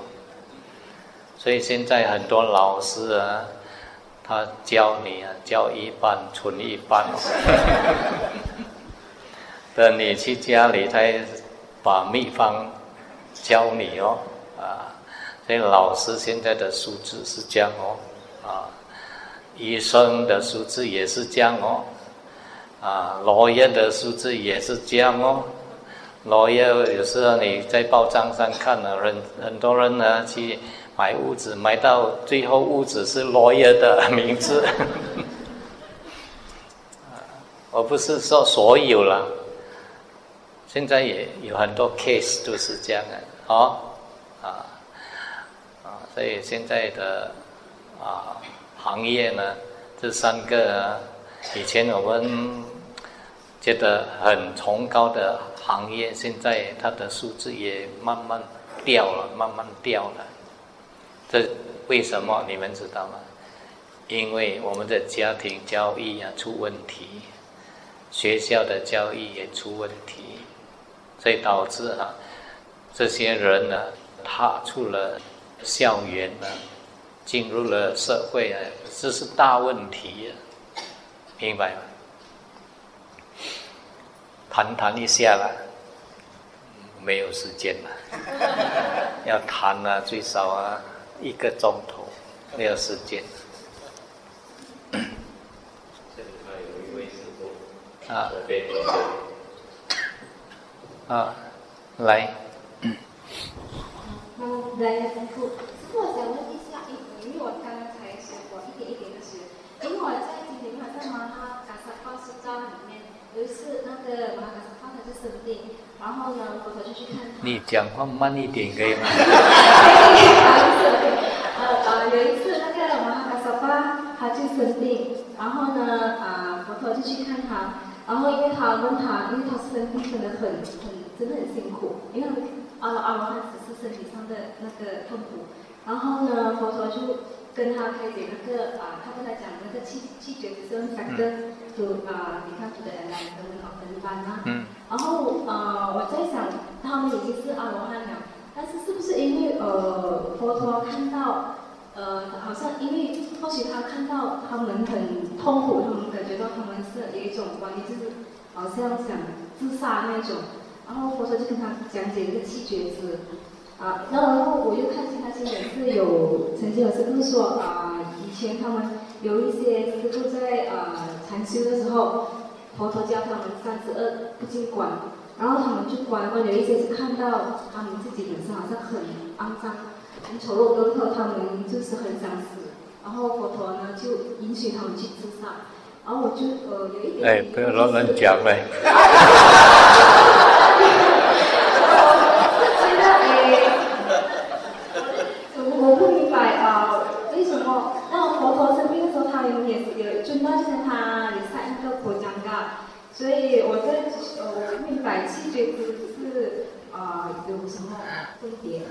所以现在很多老师啊，他教你啊，教一半存一半哦，等你去家里才把秘方教你哦，啊，所以老师现在的素质是这样哦，啊，医生的素质也是这样哦。啊，落叶的数字也是这样哦。落叶有时候你在报账上看了，人很多人呢去买屋子，买到最后屋子是落叶的 名字。我不是说所有了，现在也有很多 case 都是这样的哦。啊啊，所以现在的啊行业呢，这三个。啊以前我们觉得很崇高的行业，现在它的数字也慢慢掉了，慢慢掉了。这为什么？你们知道吗？因为我们的家庭教育啊出问题，学校的教育也出问题，所以导致啊这些人呢踏出了校园呢，进入了社会啊，这是大问题。明白吗？谈谈一下啦，没有时间了。要谈啊，最少啊一个钟头，没有时间。这里还有一位师傅啊，啊，来。嗯，来，师傅，师傅，我想问一下，因为我刚刚才说过一点一点的学，因为我马哈嘎萨巴斯扎里面，有一次那个马哈嘎萨巴他就生病，然后呢，佛陀就去看他。你讲话慢一点可以吗？呃呃，有一次那个马哈嘎萨巴他就生病，然后呢，啊，佛陀就去看他，然后因为他问他，因为他生病真的很很真的很辛苦，因为阿阿罗汉只是身体上的那个痛苦，然后呢，佛陀就。跟他开解那个啊，他跟他讲那个气气绝之身三个，就啊，你看出的来跟好分班啊。嗯。然后啊，我在想，他们已经是阿罗汉了，但是是不是因为呃，佛陀看到呃，好像因为或许他看到他们很痛苦，他们感觉到他们是有一种观念，就是好像想自杀那种，然后佛陀就跟他讲解这个气绝之。啊，那然后我又看其他新闻是有曾经有师傅说啊，以前他们有一些师傅在啊禅修的时候，佛陀教他们三十二不净观，然后他们去观观，有一些是看到他们自己本身好像很肮脏、很丑陋，然后他们就是很想死，然后佛陀呢就允许他们去自杀，然后我就呃有一点哎，不要乱乱讲嘞。所以我在呃，我明白气绝之是啊有什么分别？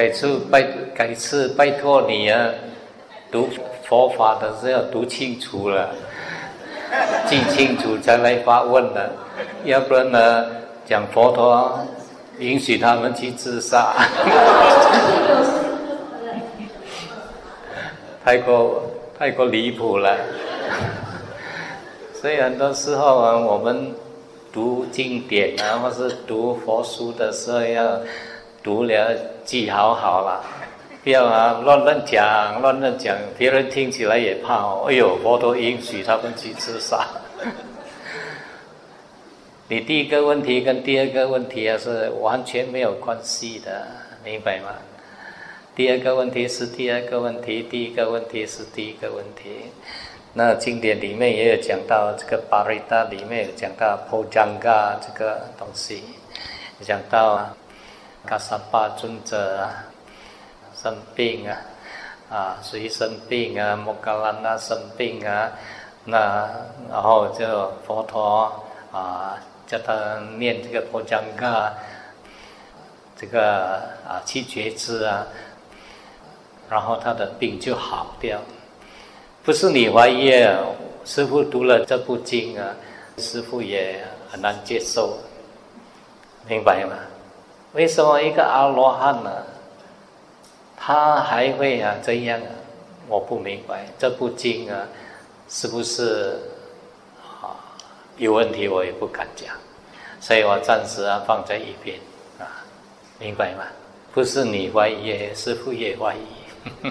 改次拜改次拜托你啊，读佛法的时候要读清楚了，记清楚才来发问的，要不然呢讲佛陀允许他们去自杀，太过太过离谱了。所以很多时候啊，我们读经典啊，或是读佛书的时候，要读了记好好了，不要啊乱乱讲，乱乱讲，别人听起来也怕哦。哎呦，佛陀允许他们去自杀。你第一个问题跟第二个问题啊是完全没有关系的，明白吗？第二个问题是第二个问题，第一个问题是第一个问题。那经典里面也有讲到这个巴瑞达里面有讲到破江嘎这个东西，讲到啊卡萨巴尊者啊生病啊，啊谁生病啊？摩嘎拉那生病啊，那然后就佛陀啊叫他念这个婆江嘎，这个啊七觉支啊，然后他的病就好掉。不是你怀疑，师傅读了这部经啊，师傅也很难接受，明白吗？为什么一个阿罗汉呢，他还会啊这样啊？我不明白这部经啊，是不是啊有问题？我也不敢讲，所以我暂时啊放在一边啊，明白吗？不是你怀疑，师傅也怀疑，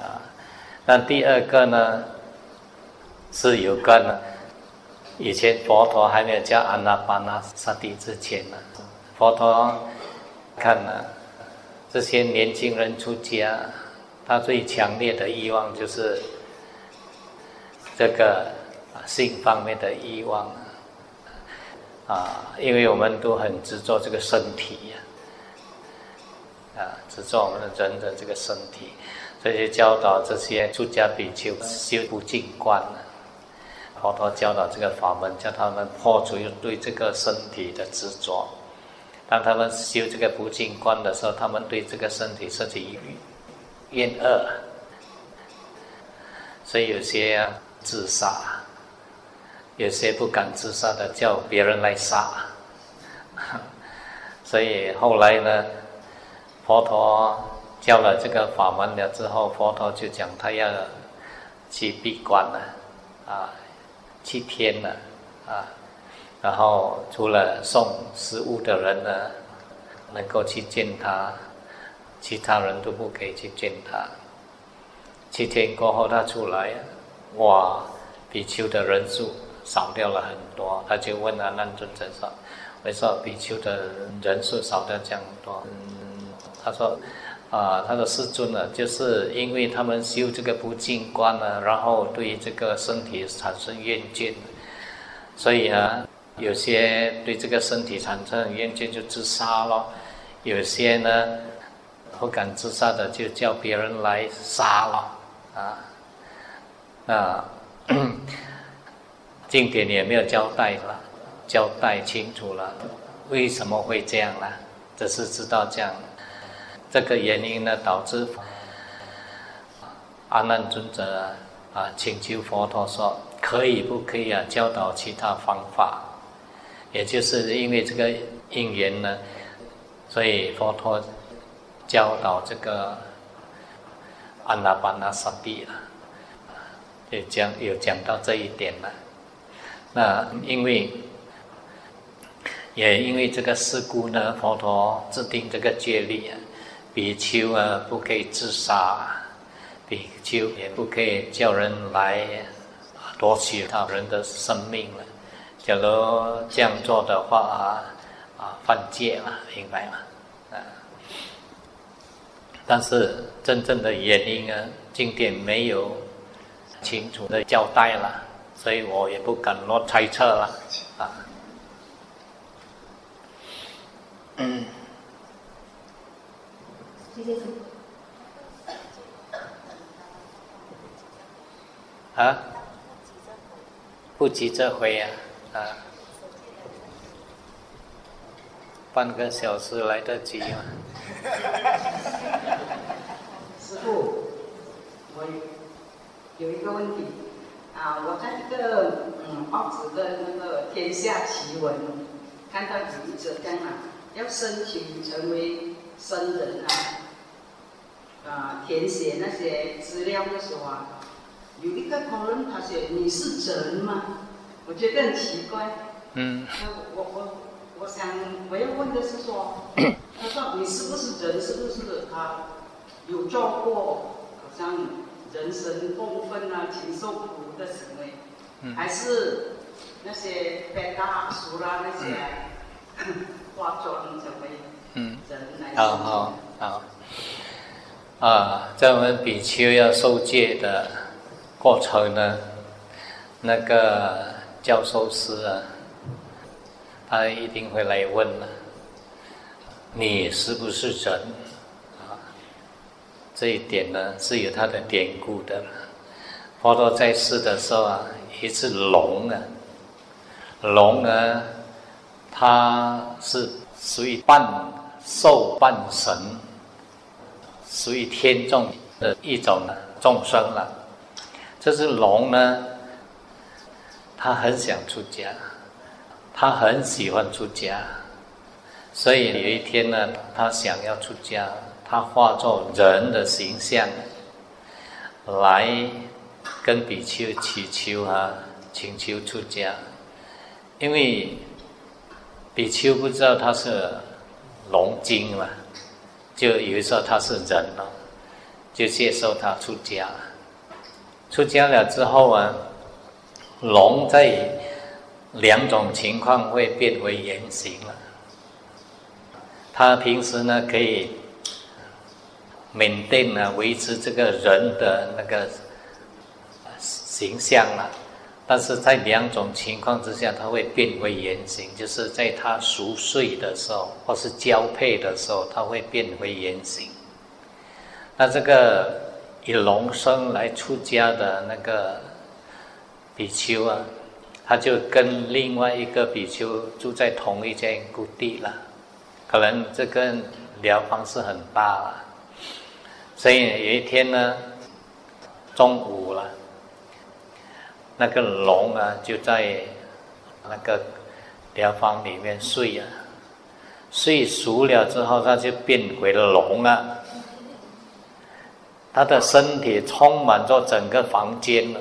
啊。那第二个呢，是有关呢。以前佛陀还没有叫阿那巴那萨帝之前呢，佛陀看呢，这些年轻人出家，他最强烈的欲望就是这个性方面的欲望啊，因为我们都很执着这个身体呀，啊，执着我们的人的这个身体。所以就教导这些出家比丘修不净观呢，佛陀教导这个法门，叫他们破除对这个身体的执着。当他们修这个不净观的时候，他们对这个身体升起怨恶，所以有些自杀，有些不敢自杀的叫别人来杀。所以后来呢，佛陀。教了这个法门了之后，佛陀就讲他要去闭关了，啊，七天了，啊，然后除了送食物的人呢，能够去见他，其他人都不可以去见他。七天过后他出来，哇，比丘的人数少掉了很多，他就问阿难尊者说：“为什么比丘的人数少掉这样多？”嗯，他说。啊，他说师尊呢，就是因为他们修这个不净观呢，然后对这个身体产生厌倦，所以呢，有些对这个身体产生厌倦就自杀了，有些呢不敢自杀的就叫别人来杀了，啊，啊，经典也没有交代了，交代清楚了，为什么会这样呢？只是知道这样。这个原因呢，导致阿难尊者啊请求佛陀说：“可以不可以啊？教导其他方法？”也就是因为这个因缘呢，所以佛陀教导这个阿那巴那萨帝了，也讲有讲到这一点了。那因为也因为这个事故呢，佛陀制定这个戒律啊。比丘啊，不可以自杀；比丘也不可以叫人来夺取他人的生命了。假如这样做的话啊，啊，犯戒了，明白吗？啊，但是真正的原因呢，经典没有清楚的交代了，所以我也不敢乱猜测了，啊，嗯。啊？不急着回啊？啊？半个小时来得及吗？师傅，我有一个问题啊，我在这个嗯报纸的那个《天下奇闻》看到有一则讲啊，要申请成为僧人啊。啊，填写那些资料的时候啊，有一个同仁他写你是人吗？我觉得很奇怪。嗯。那我我我想我要问的是说，他说你是不是人？是不是他有做过好像人神共愤啊、禽兽不如的行为？嗯。还是那些被大叔啦那些 化妆成为人来？好好好。啊，在我们比丘要受戒的过程呢，那个教授师啊，他一定会来问了。你是不是人？啊，这一点呢是有它的典故的。佛陀在世的时候啊，一只龙啊，龙呢，它是属于半兽半神，属于天众的一种呢众生了。这只龙呢，他很想出家，他很喜欢出家，所以有一天呢，他想要出家，他化作人的形象来。跟比丘祈求啊，请求出家，因为比丘不知道他是龙精嘛，就以为说他是人了，就接受他出家。出家了之后啊，龙在两种情况会变为原形了。他平时呢可以稳定呢维持这个人的那个。形象了，但是在两种情况之下，它会变为原形，就是在它熟睡的时候，或是交配的时候，它会变为原形。那这个以龙身来出家的那个比丘啊，他就跟另外一个比丘住在同一间故地了，可能这个疗方是很大了，所以有一天呢，中午了。那个龙啊，就在那个疗房里面睡啊，睡熟了之后，它就变回了龙啊。他的身体充满着整个房间了。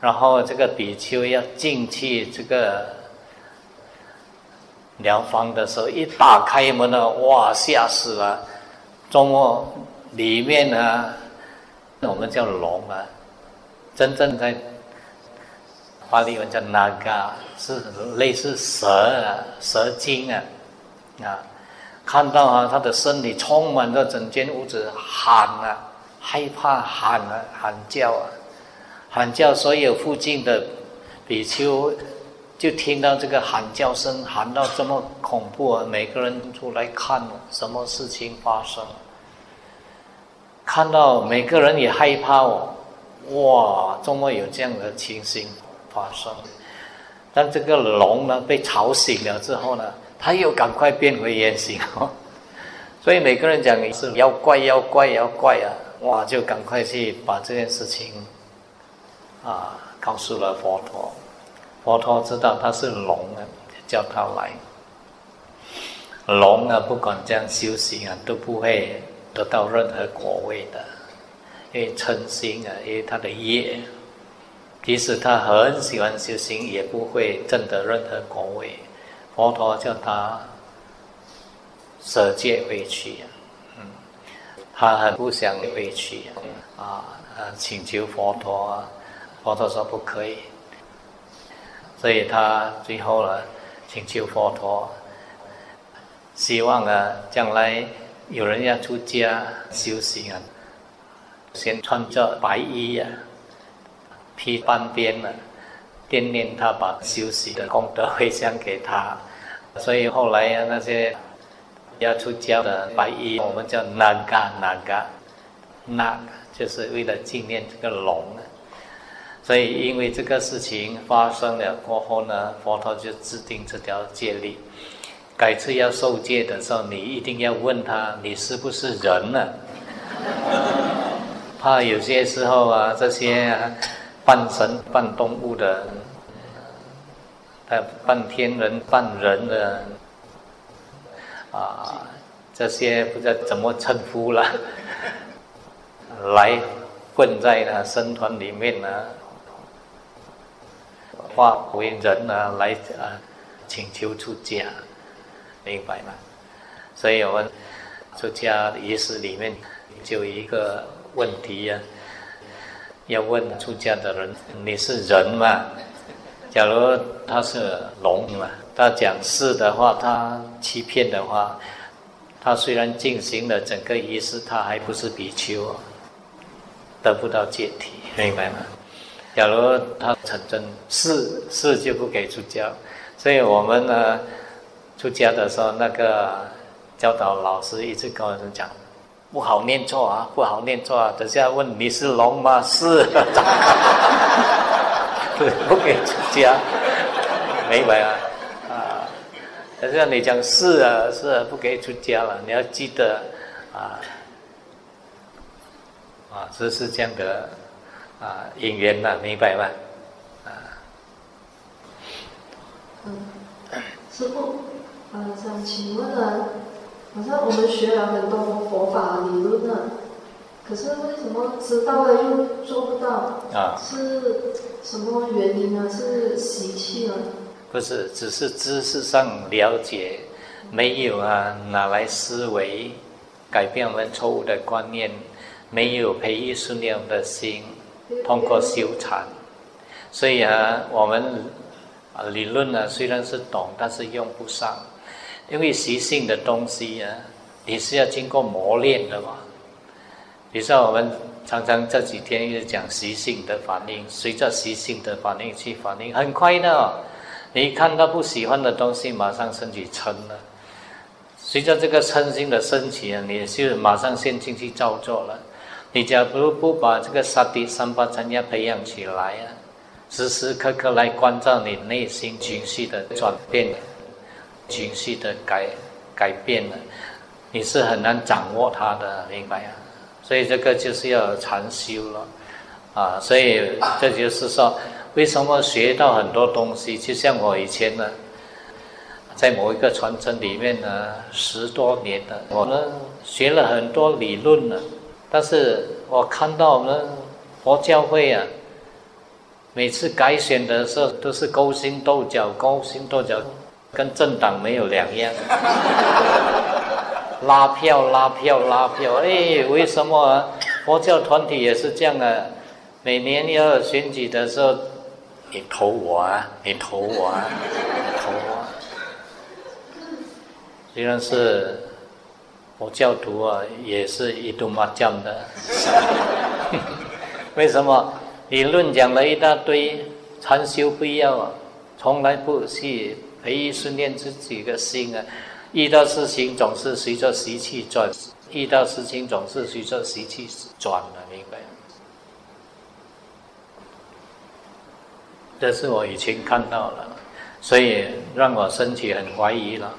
然后这个比丘要进去这个疗房的时候，一打开门呢，哇，吓死了！周末里面呢，我们叫龙啊。真正在法利文叫那嘎，是类似蛇啊，蛇精啊，啊，看到啊，他的身体充满着整间屋子，喊啊，害怕喊啊，喊叫啊，喊叫，所有附近的比丘就听到这个喊叫声，喊到这么恐怖啊，每个人出来看什么事情发生，看到每个人也害怕哦。哇，怎么有这样的情形发生？但这个龙呢，被吵醒了之后呢，他又赶快变回原形哦。所以每个人讲你是妖怪，妖怪，妖怪啊！哇，就赶快去把这件事情啊告诉了佛陀。佛陀知道他是龙啊，叫他来。龙啊，不管这样修行啊，都不会得到任何果位的。因为嗔心啊，因为他的业，即使他很喜欢修行，也不会证得任何果位。佛陀叫他舍戒回去，嗯，他很不想回去啊，啊，请求佛陀，啊佛陀说不可以，所以他最后呢，请求佛陀，希望啊，将来有人要出家修行啊。先穿着白衣呀，披半边了，惦念他把休息的功德回向给他，所以后来呀，那些要出家的白衣，我们叫那嘎那嘎，那就是为了纪念这个龙啊。所以因为这个事情发生了过后呢，佛陀就制定这条戒律：改次要受戒的时候，你一定要问他，你是不是人呢？怕有些时候啊，这些半神半动物的，半天人半人的，啊，这些不知道怎么称呼了，来混在呢僧团里面呢，化为人呢来啊，请求出家，明白吗？所以我们出家仪式里面就一个。问题呀，要问出家的人，你是人吗？假如他是龙嘛，他讲是的话，他欺骗的话，他虽然进行了整个仪式，他还不是比丘，得不到解体，明白吗？假如他成真是是就不给出家，所以我们呢，出家的时候，那个教导老师一直跟我们讲，不好念错啊，不好念错啊。等下问你是龙吗？是，不给出家，明白啊？啊，等下你讲是啊，是啊，不给出家了，你要记得啊，啊，这是这样的啊因缘呐，明白吗？嗯，师傅，呃，想请问啊，好像我们学了很多佛法理论呢，可是为什么知道了又做不到？啊，是什么原因呢？是习气呢？不是，只是知识上了解，没有啊，拿来思维，改变我们错误的观念，没有培育训练我们的心，通过修禅，所以啊，我们。啊，理论呢虽然是懂，但是用不上，因为习性的东西啊，你是要经过磨练的嘛。比如说，我们常常这几天一直讲习性的反应，随着习性的反应去反应，很快的。你看到不喜欢的东西，马上升起嗔了。随着这个嗔心的升起啊，你就马上陷进去照做了。你假如不把这个杀敌三八参加培养起来啊。时时刻刻来关照你内心情绪的转变，情绪的改改变了，你是很难掌握它的，明白啊？所以这个就是要禅修了，啊，所以这就是说，为什么学到很多东西？就像我以前呢，在某一个传承里面呢，十多年的，我呢学了很多理论呢，但是我看到我们佛教会啊。每次改选的时候都是勾心斗角，勾心斗角，跟政党没有两样。拉票，拉票，拉票，哎，为什么佛教团体也是这样啊？每年要选举的时候，你投我啊，你投我啊，你投我啊。虽然是佛教徒啊，也是一度麻将的。为什么？理论讲了一大堆，禅修不要啊，从来不去培育训练自己的心啊。遇到事情总是随着习气转，遇到事情总是随着习气转了，明白？这是我以前看到了，所以让我身体很怀疑了。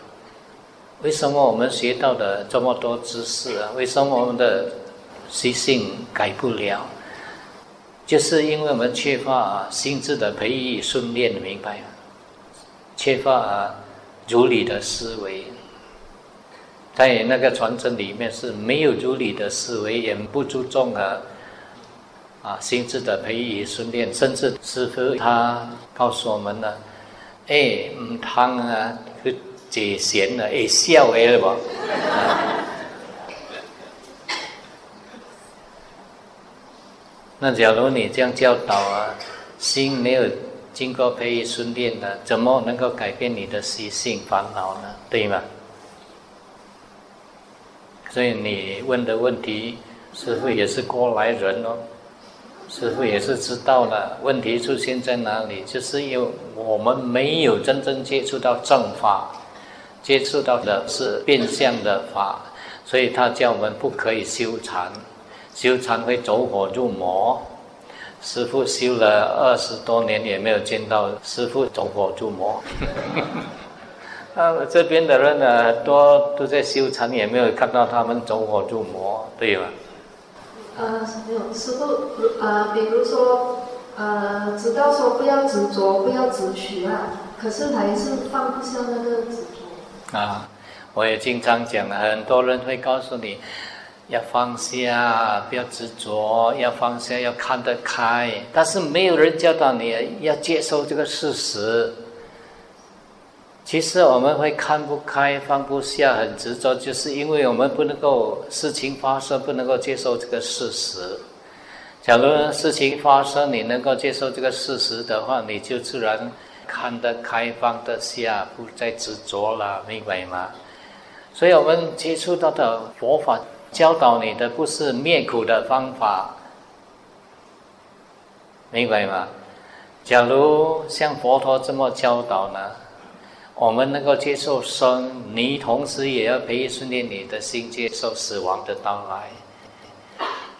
为什么我们学到的这么多知识啊？为什么我们的习性改不了？就是因为我们缺乏啊心智的培育训练，明白吗？缺乏啊如理的思维，在那个传承里面是没有如理的思维，也不注重啊啊心智的培育训练，甚至师傅他告诉我们呢，哎，唔汤啊去解咸了，哎笑哎了不？那假如你这样教导啊，心没有经过培育训练的，怎么能够改变你的习性烦恼呢？对吗？所以你问的问题，师傅也是过来人哦，师傅也是知道了问题出现在哪里，就是因为我们没有真正接触到正法，接触到的是变相的法，所以他叫我们不可以修禅。修禅会走火入魔，师傅修了二十多年也没有见到师傅走火入魔。啊，这边的人呢，多都在修禅，也没有看到他们走火入魔，对吧？呃，没有师傅，呃，比如说，呃，知道说不要执着，不要执取啊，可是还是放不下那个执着。啊，我也经常讲，很多人会告诉你。要放下，不要执着；要放下，要看得开。但是没有人教导你要接受这个事实。其实我们会看不开、放不下、很执着，就是因为我们不能够事情发生，不能够接受这个事实。假如事情发生，你能够接受这个事实的话，你就自然看得开、放得下，不再执着了，明白吗？所以我们接触到的佛法。教导你的不是灭苦的方法，明白吗？假如像佛陀这么教导呢，我们能够接受生，你同时也要培训练你的心，接受死亡的到来。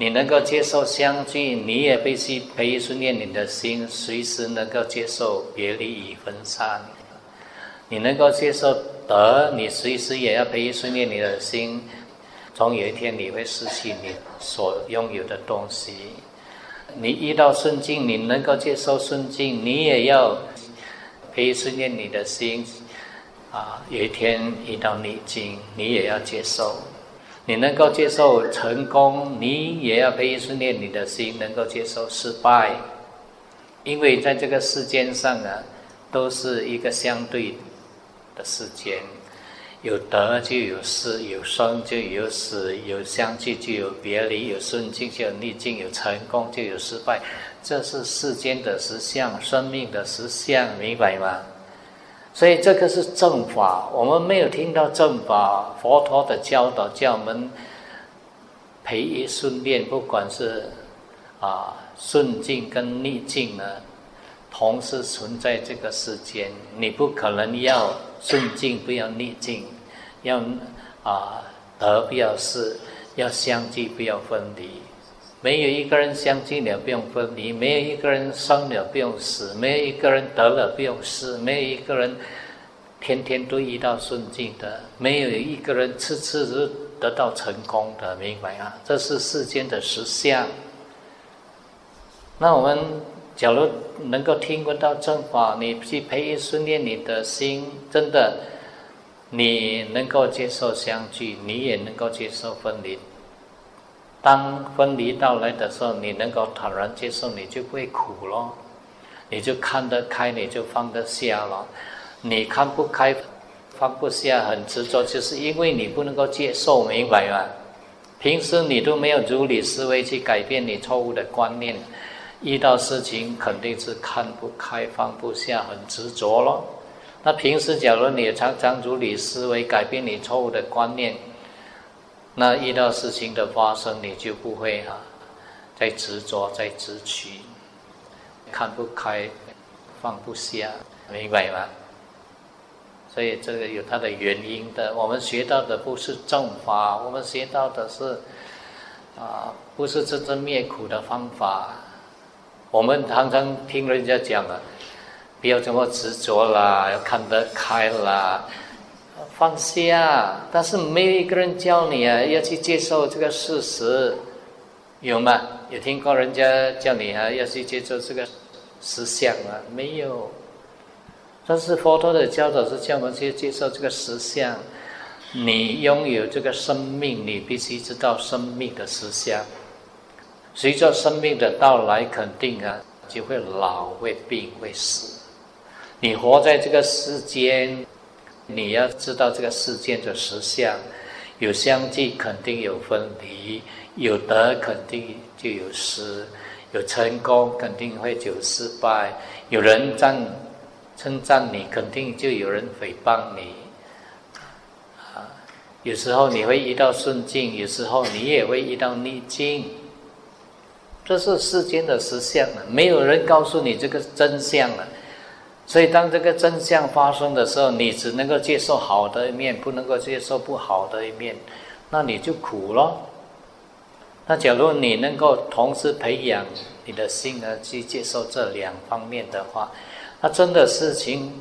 你能够接受相聚，你也必须培育训练你的心，随时能够接受别离与分散。你能够接受得，你随时也要培育训练你的心。总有一天你会失去你所拥有的东西。你遇到顺境，你能够接受顺境，你也要培育训练你的心。啊，有一天遇到逆境，你也要接受。你能够接受成功，你也要培训练你的心，能够接受失败。因为在这个世间上啊，都是一个相对的世间，有得就有失，有生就有死，有相聚就有别离，有顺境就有逆境，有成功就有失败，这是世间的实相，生命的实相，明白吗？所以这个是正法，我们没有听到正法。佛陀的教导叫我们培育训练，不管是啊顺境跟逆境呢，同时存在这个世间。你不可能要顺境不要逆境，要啊得不要失，要相聚不要分离。没有一个人相聚了不用分离，没有一个人生了不用死，没有一个人得了不用失，没有一个人天天都遇到顺境的，没有一个人次次都得到成功的，明白啊？这是世间的实相。那我们假如能够听闻到正法，你去培育训练你的心，真的，你能够接受相聚，你也能够接受分离。当分离到来的时候，你能够坦然接受，你就不会苦咯，你就看得开，你就放得下了。你看不开、放不下、很执着，就是因为你不能够接受，明白吗？平时你都没有如理思维去改变你错误的观念，遇到事情肯定是看不开、放不下、很执着咯。那平时假如你常常如理思维，改变你错误的观念。那遇到事情的发生，你就不会哈，在执着，在执取，看不开，放不下，明白吗？所以这个有它的原因的。我们学到的不是正法，我们学到的是啊，不是真正灭苦的方法。我们常常听人家讲啊，不要这么执着啦，要看得开啦。放下，但是没有一个人教你啊，要去接受这个事实，有吗？有听过人家叫你啊，要去接受这个实相吗？没有。但是佛陀的教导是叫我们去接受这个实相。你拥有这个生命，你必须知道生命的实相。随着生命的到来，肯定啊，就会老、会病、会死。你活在这个世间。你要知道这个世间的实相，有相聚肯定有分离，有得肯定就有失，有成功肯定会有失败，有人赞称赞你，肯定就有人诽谤你。啊，有时候你会遇到顺境，有时候你也会遇到逆境，这是世间的实相啊，没有人告诉你这个真相啊。所以，当这个真相发生的时候，你只能够接受好的一面，不能够接受不好的一面，那你就苦了。那假如你能够同时培养你的心呢，去接受这两方面的话，那真的事情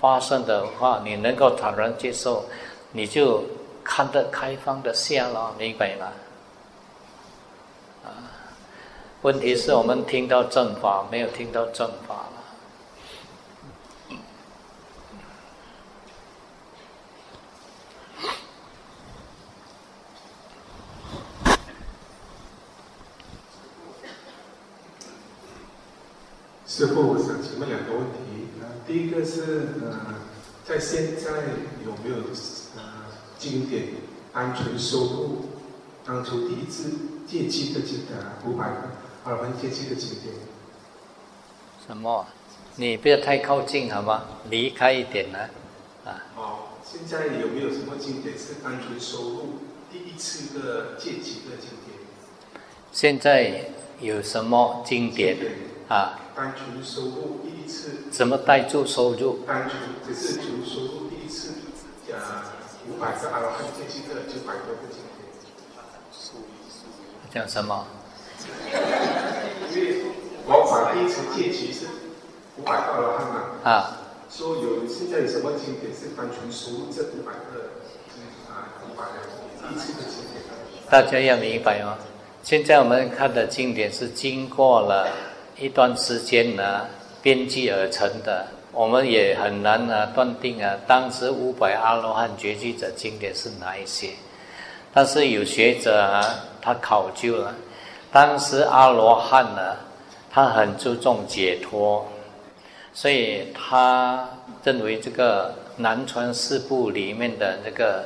发生的话，你能够坦然接受，你就看得开放的下了，明白吗？啊，问题是我们听到正法，没有听到正法。师傅，我想请问两个问题。呃，第一个是呃，在现在有没有呃经典单纯收录当初第一次借机的经典五百二分借机的经典？什么？你不要太靠近好吗？离开一点呢？啊。哦，现在有没有什么经典是单纯收录第一次的借机的经典？现在有什么经典啊？单纯收入第一次，怎么带住收入？单纯只是纯收入第百个阿罗汉阶级的九百多个经典。讲什么？因为佛法第一次阶级是五百个阿罗汉嘛。啊。说有现在有什么经典是单纯收入这五百个啊五百个第一次的经典？大家要明白哦，现在我们看的经典是经过了一段时间呢编辑而成的。我们也很难啊断定啊，当时五百阿罗汉觉记者经典是哪一些？但是有学者啊，他考究了，当时阿罗汉呢，他很注重解脱，所以他认为这个南传四部里面的那个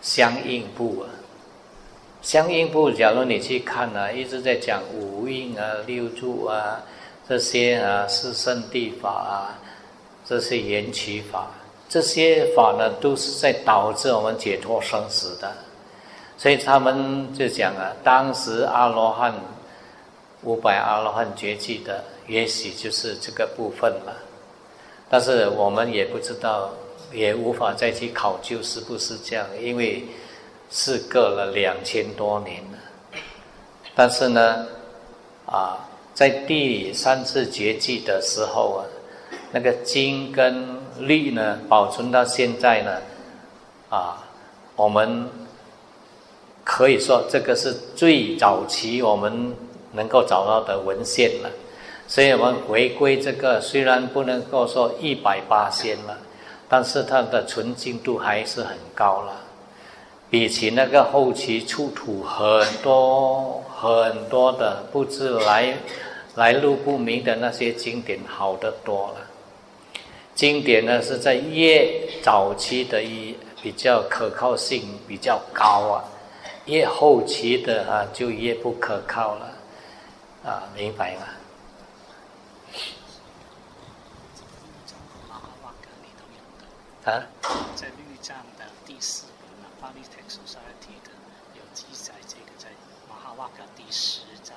相应部啊，相应部，假如你去看呢，一直在讲五蕴啊、六住啊这些啊，是圣地法啊。这些缘起法，这些法呢，都是在导致我们解脱生死的。所以他们就讲啊，当时阿罗汉五百阿罗汉绝迹的，也许就是这个部分了。但是我们也不知道，也无法再去考究是不是这样，因为是隔了两千多年了。但是呢，啊，在第三次绝迹的时候啊。那个经跟律呢，保存到现在呢，啊，我们可以说这个是最早期我们能够找到的文献了。所以我们回归这个，虽然不能够说一百八仙了，但是它的纯净度还是很高了，比起那个后期出土很多很多的不知来来路不明的那些经典好得多了。经典呢是在越早期的一比较可靠性比较高啊，越后期的啊就越不可靠了，啊，明白吗？啊？在律藏的第四本《巴利特书》上提的有记载，这个在马哈瓦格第十章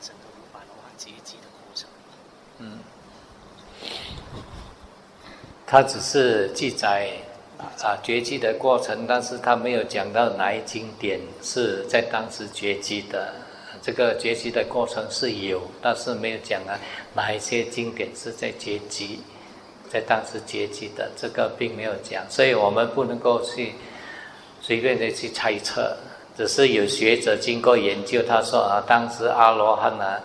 整个五百罗汉阶级的过程。嗯。他只是记载啊绝迹的过程，但是他没有讲到哪一经典是在当时绝迹的。这个绝迹的过程是有，但是没有讲啊哪一些经典是在绝迹，在当时绝迹的，这个并没有讲，所以我们不能够去随便的去猜测。只是有学者经过研究，他说啊，当时阿罗汉呢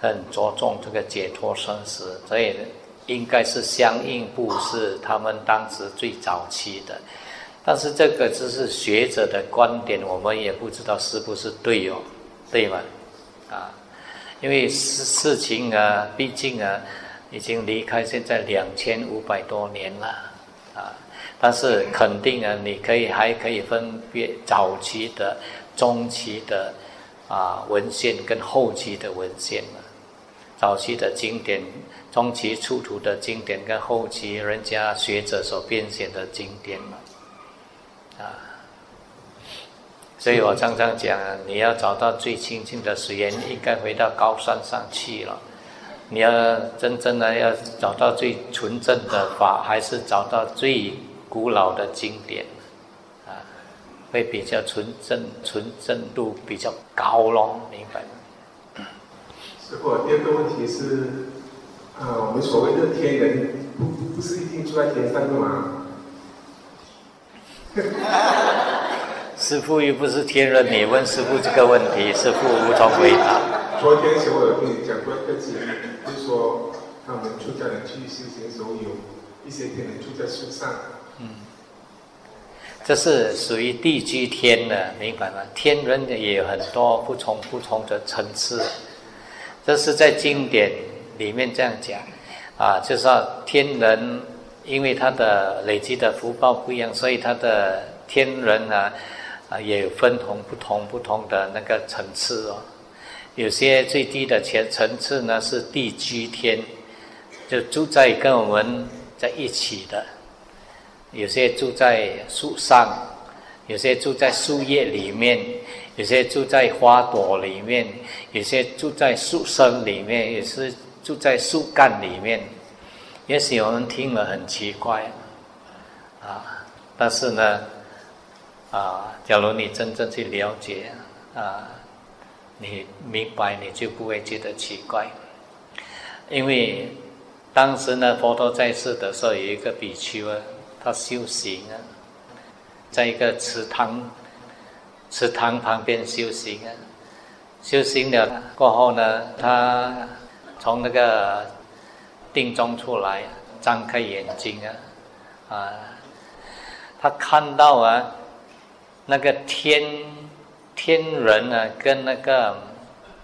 很着重这个解脱生死，所以。应该是相应部是他们当时最早期的，但是这个只是学者的观点，我们也不知道是不是对哦，对吗？啊，因为事事情啊，毕竟啊，已经离开现在两千五百多年了啊，但是肯定啊，你可以还可以分别早期的、中期的啊文献跟后期的文献了，早期的经典。中期出土的经典跟后期人家学者所编写的经典嘛，啊，所以我常常讲，你要找到最清净的水源，应该回到高山上去了。你要真正的要找到最纯正的法，还是找到最古老的经典，啊，会比较纯正，纯正度比较高咯，明白吗？师傅，第二个问题是。啊，我们所谓的天人，不不不是一定住在天上的吗？师傅又不是天人，你问师傅这个问题，师傅无从回答。昨天小我有跟你讲过一个经历，就是说他们出家人去修行的时候，有一些天人住在树上。嗯，这是属于地居天的，明白吗？天人也有很多不同不同的层次，这是在经典。里面这样讲，啊，就是说天人，因为他的累积的福报不一样，所以他的天人呢，啊，也有分同不同不同的那个层次哦。有些最低的层层次呢是地居天，就住在跟我们在一起的；有些住在树上，有些住在树叶里面，有些住在花朵里面，有些住在树身里面，也是。住在树干里面，也许我们听了很奇怪，啊，但是呢，啊，假如你真正去了解啊，你明白，你就不会觉得奇怪。因为当时呢，佛陀在世的时候，有一个比丘啊，他修行啊，在一个池塘池塘旁边修行啊，修行了过后呢，他从那个定中出来，张开眼睛啊，啊，他看到啊。那个天天人呢，跟那个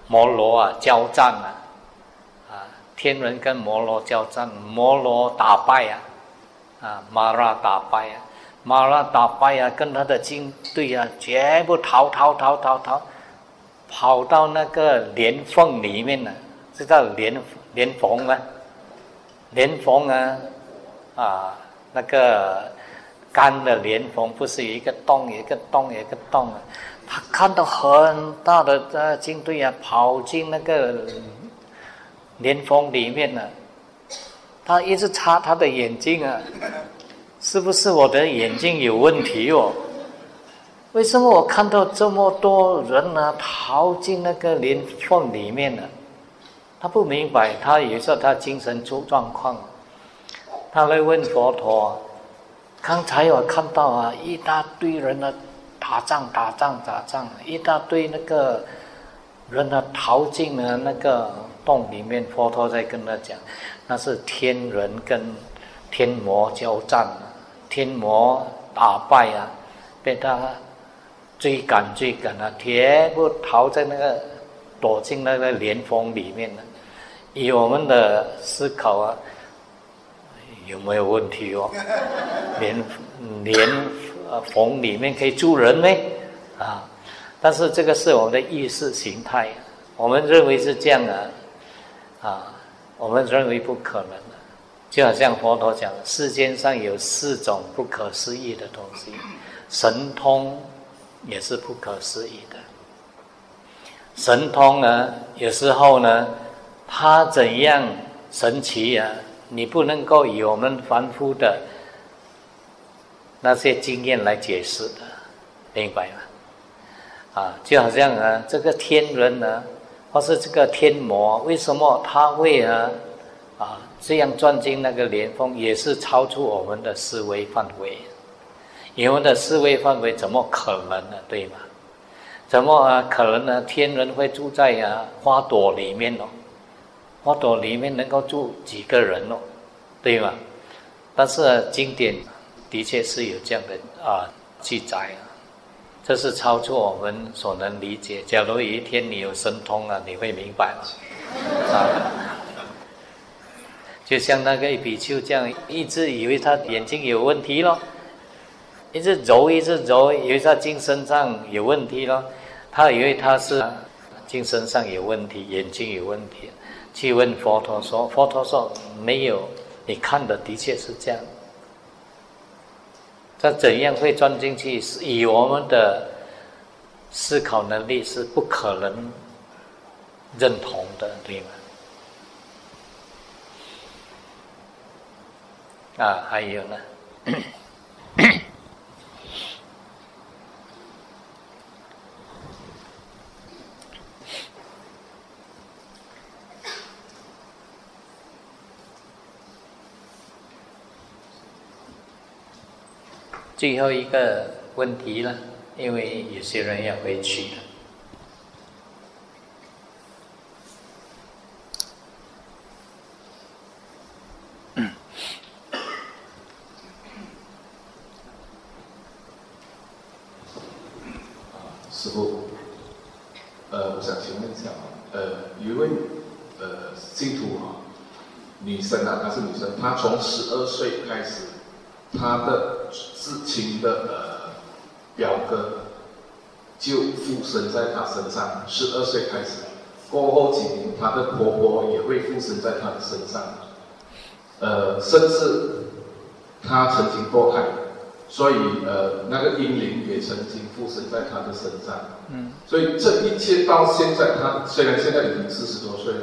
摩罗啊交战啊，啊，天人跟摩罗交战，摩罗打败啊，啊，马拉打败啊，马拉打败啊，跟他的军队啊，全部逃逃逃逃逃，跑到那个莲缝里面呢，知道莲莲缝吗？莲缝啊，啊，那个。干的莲蓬不是有一个洞，一个洞，一个洞啊！他看到很大的呃军队啊，跑进那个莲蓬里面呢。他一直擦他的眼睛啊，是不是我的眼睛有问题哦？为什么我看到这么多人呢，逃进那个莲缝里面呢？他不明白，他有时候他精神出状况，他来问佛陀。刚才我看到啊，一大堆人呢，打仗打仗打仗，一大堆那个人呢逃进了那个洞里面。佛陀在跟他讲，那是天人跟天魔交战，天魔打败啊，被他追赶追赶啊，全部逃在那个躲进那个莲峰里面了。以我们的思考啊。有没有问题哦？连连缝里面可以住人呢？啊！但是这个是我们的意识形态，我们认为是这样的啊，我们认为不可能的。就好像佛陀讲，世间上有四种不可思议的东西，神通也是不可思议的。神通呢，有时候呢，它怎样神奇呀？你不能够以我们凡夫的那些经验来解释的，明白吗？啊，就好像啊，这个天人呢，或是这个天魔，为什么他会啊啊这样钻进那个莲峰，也是超出我们的思维范围。我们的思维范围怎么可能呢？对吗？怎么啊可能呢？天人会住在啊花朵里面哦？花朵里面能够住几个人哦，对吗？但是经典的确是有这样的啊记载，这是超出我们所能理解。假如有一天你有神通啊，你会明白啊。就像那个比丘这样，一直以为他眼睛有问题咯，一直揉一直揉，以为他精神上有问题咯，他以为他是精神上有问题，眼睛有问题。去问佛陀说：“佛陀说没有，你看的的确是这样。他怎样会钻进去？以我们的思考能力是不可能认同的，对吗？啊，还有呢。”最后一个问题了，因为有些人要回去了。师傅，呃，我想请问一下呃，有一位呃信徒啊，女生啊，她是女生，她从十二岁开始。他的至亲的呃表哥就附身在他身上，十二岁开始，过后几年，他的婆婆也会附身在他的身上，呃，甚至他曾经堕胎，所以呃那个婴灵也曾经附身在他的身上，嗯，所以这一切到现在，他虽然现在已经四十多岁了，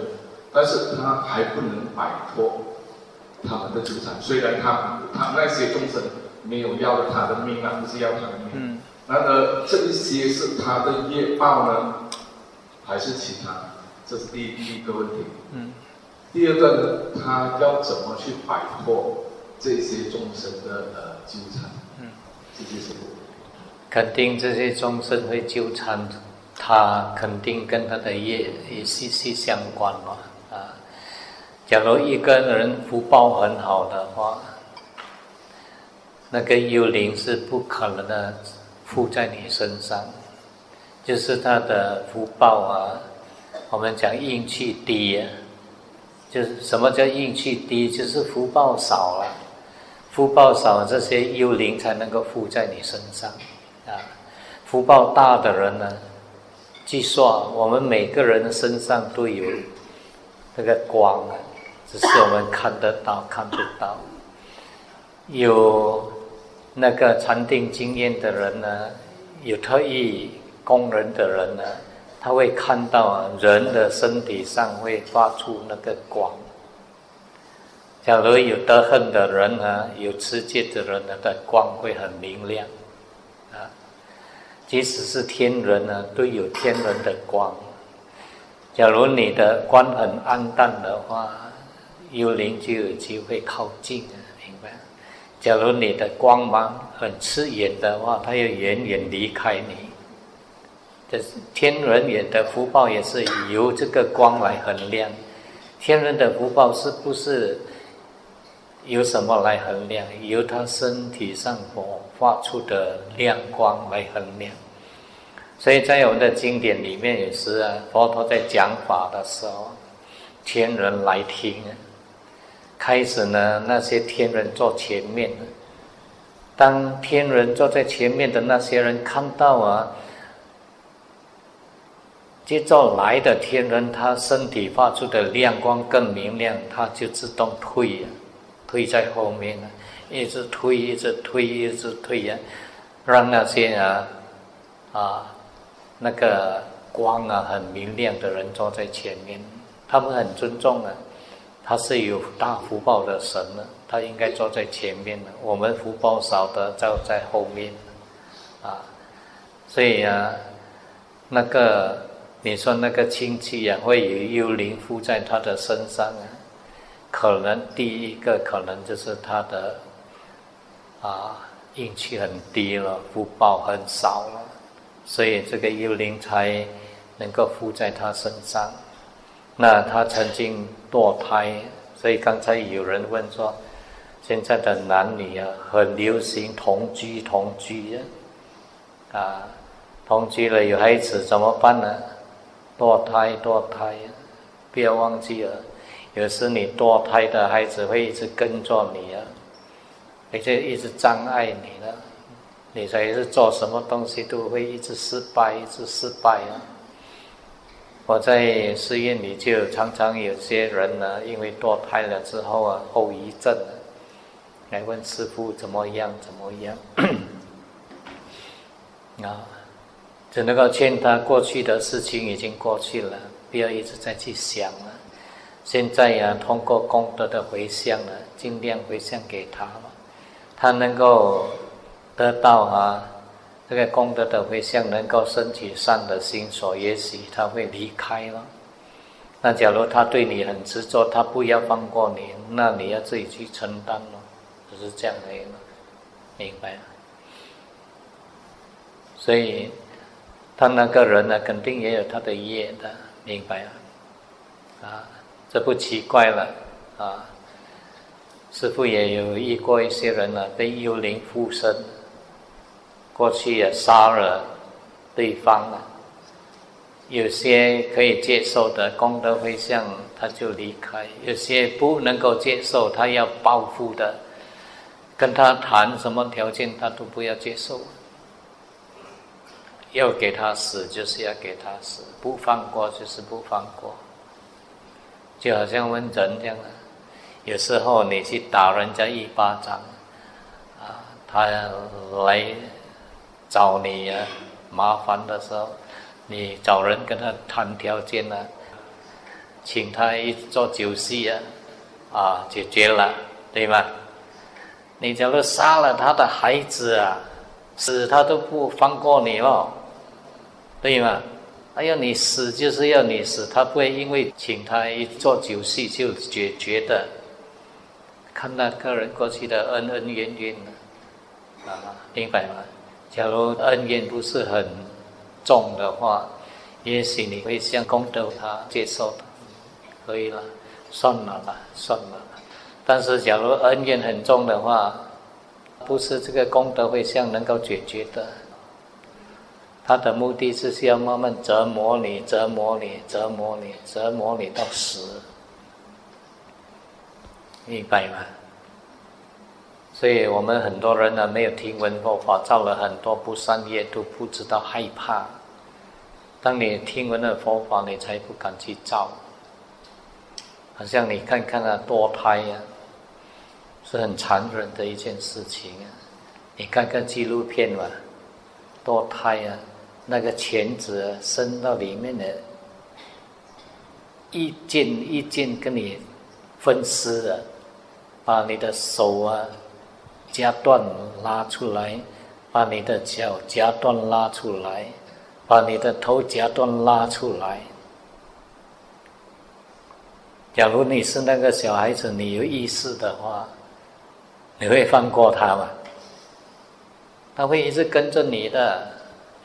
但是他还不能摆脱。他们的纠缠，虽然他他那些众生没有要他的命啊，不是要他的命，嗯然而这一些是他的业报呢，还是其他？这是第第一个问题。嗯。第二个呢，他要怎么去摆脱这些众生的呃纠缠？嗯。这些是。肯定这些众生会纠缠，他肯定跟他的业也息息相关嘛。假如一个人福报很好的话，那个幽灵是不可能的。附在你身上，就是他的福报啊。我们讲运气低啊，就是什么叫运气低？就是福报少了，福报少，这些幽灵才能够附在你身上啊。福报大的人呢，据说我们每个人身上都有那个光啊，只是我们看得到看不到，有。那个禅定经验的人呢，有特异功能的人呢，他会看到，人的身体上会发出那个光。假如有得恨的人呢，有持戒的人呢，的光会很明亮，啊，即使是天人呢，都有天人的光。假如你的光很暗淡的话，幽灵就有机会靠近啊，明白。假如你的光芒很刺眼的话，它要远远离开你。这天人也的福报也是由这个光来衡量。天人的福报是不是由什么来衡量？由他身体上所发出的亮光来衡量。所以在我们的经典里面，有时啊，佛陀在讲法的时候，天人来听啊。开始呢，那些天人坐前面当天人坐在前面的那些人看到啊，接着来的天人，他身体发出的亮光更明亮，他就自动退呀，退在后面了，一直推，一直推，一直推呀，让那些啊啊那个光啊很明亮的人坐在前面，他们很尊重啊。他是有大福报的神呢，他应该坐在前面的。我们福报少的就在后面，啊，所以啊，那个你说那个亲戚啊，会有幽灵附在他的身上啊，可能第一个可能就是他的啊运气很低了，福报很少了，所以这个幽灵才能够附在他身上。那他曾经堕胎，所以刚才有人问说，现在的男女啊，很流行同居同居啊，啊，同居了有孩子怎么办呢？堕胎堕胎，不要忘记了，有时你堕胎的孩子会一直跟着你啊，而且一直障碍你了，你才是做什么东西都会一直失败，一直失败啊。我在寺院里就常常有些人呢，因为堕胎了之后啊，后遗症，来问师傅怎么样怎么样，啊，只能够劝他过去的事情已经过去了，不要一直在去想了。现在呀，通过功德的回向呢，尽量回向给他，他能够得到啊。这个功德的回向能够升起善的心所，也许他会离开了。那假如他对你很执着，他不要放过你，那你要自己去承担了，就是这样的，明白？所以他那个人呢，肯定也有他的业的，明白啊？啊，这不奇怪了啊！师傅也有遇过一些人呢，被幽灵附身。过去也杀了对方了，有些可以接受的功德回向，他就离开；有些不能够接受，他要报复的，跟他谈什么条件，他都不要接受。要给他死，就是要给他死；不放过，就是不放过。就好像问人这样的，有时候你去打人家一巴掌，啊，他来。找你呀麻烦的时候，你找人跟他谈条件呢，请他一做酒席啊，啊解决了，对吗？你假如杀了他的孩子啊，死他都不放过你了，对吗？哎呀，你死就是要你死，他不会因为请他一做酒席就解决的。看那个人过去的恩恩怨怨啊，明白吗？假如恩怨不是很重的话，也许你会向功德他接受的，可以了，算了吧，算了。但是假如恩怨很重的话，不是这个功德会向能够解决的。他的目的是需要慢慢折磨你，折磨你，折磨你，折磨你到死。明白吗？所以我们很多人呢，没有听闻佛法，造了很多不善业，都不知道害怕。当你听闻了佛法，你才不敢去造。好像你看看啊，堕胎呀，是很残忍的一件事情啊。你看看纪录片吧，堕胎啊，那个钳子伸到里面的，一件一件跟你分尸的。把你的手啊夹断拉出来，把你的脚夹断拉出来，把你的头夹断拉出来。假如你是那个小孩子，你有意识的话，你会放过他吗？他会一直跟着你的，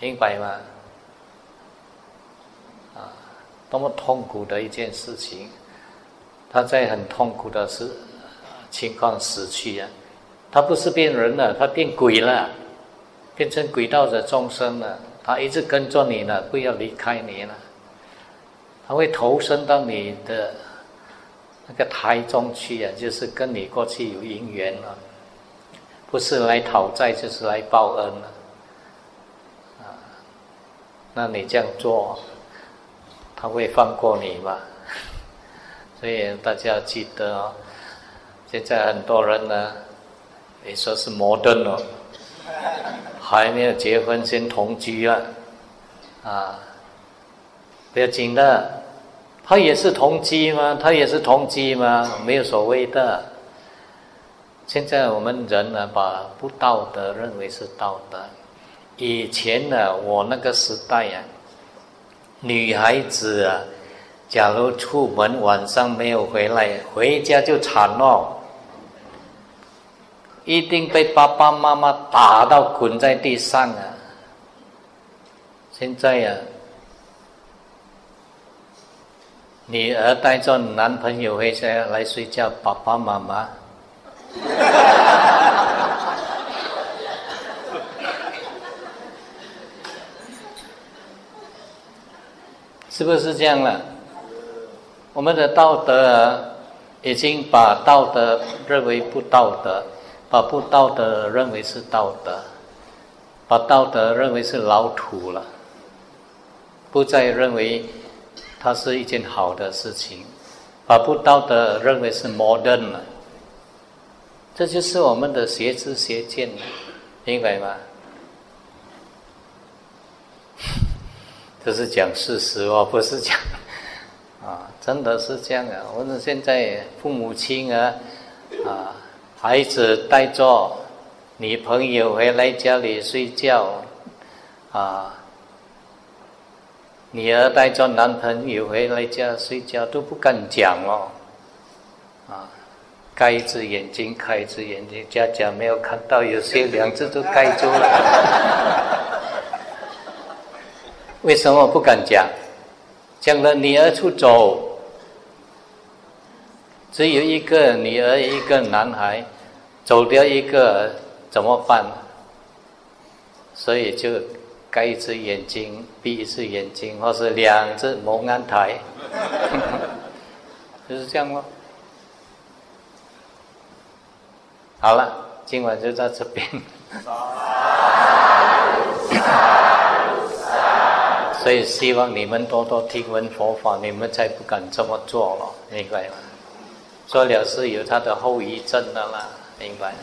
明白吗？啊，多么痛苦的一件事情！他在很痛苦的时。情况死去呀，他不是变人了，他变鬼了，变成鬼道的众生了。他一直跟着你呢，不要离开你了。他会投身到你的那个胎中去啊，就是跟你过去有因缘了，不是来讨债，就是来报恩了。啊，那你这样做，他会放过你吗？所以大家记得哦。现在很多人呢，你说是摩登了，还没有结婚先同居啊，啊，不要紧的，他也是同居嘛？他也是同居嘛？没有所谓的。现在我们人呢，把不道德认为是道德。以前呢，我那个时代呀，女孩子啊，假如出门晚上没有回来，回家就惨了。一定被爸爸妈妈打到滚在地上啊！现在呀，女儿带着男朋友回家来睡觉，爸爸妈妈，是不是这样了？我们的道德啊已经把道德认为不道德。把不道德认为是道德，把道德认为是老土了，不再认为它是一件好的事情，把不道德认为是 modern 了，这就是我们的邪知邪见，明白吗？这是讲事实哦，不是讲啊，真的是这样啊！我们现在父母亲啊，啊。孩子带着女朋友回来家里睡觉，啊，女儿带着男朋友回来家睡觉都不敢讲哦，啊，盖一只眼睛开一只眼睛，家家没有看到，有些两只都盖住了。为什么不敢讲？讲了女儿出走。只有一个女儿，一个男孩，走掉一个怎么办？所以就盖一只眼睛，闭一只眼睛，或是两只蒙安台，就是这样咯。好了，今晚就到这边。所以希望你们多多听闻佛法，你们才不敢这么做了，明白吗？做了是有他的后遗症的啦，明白。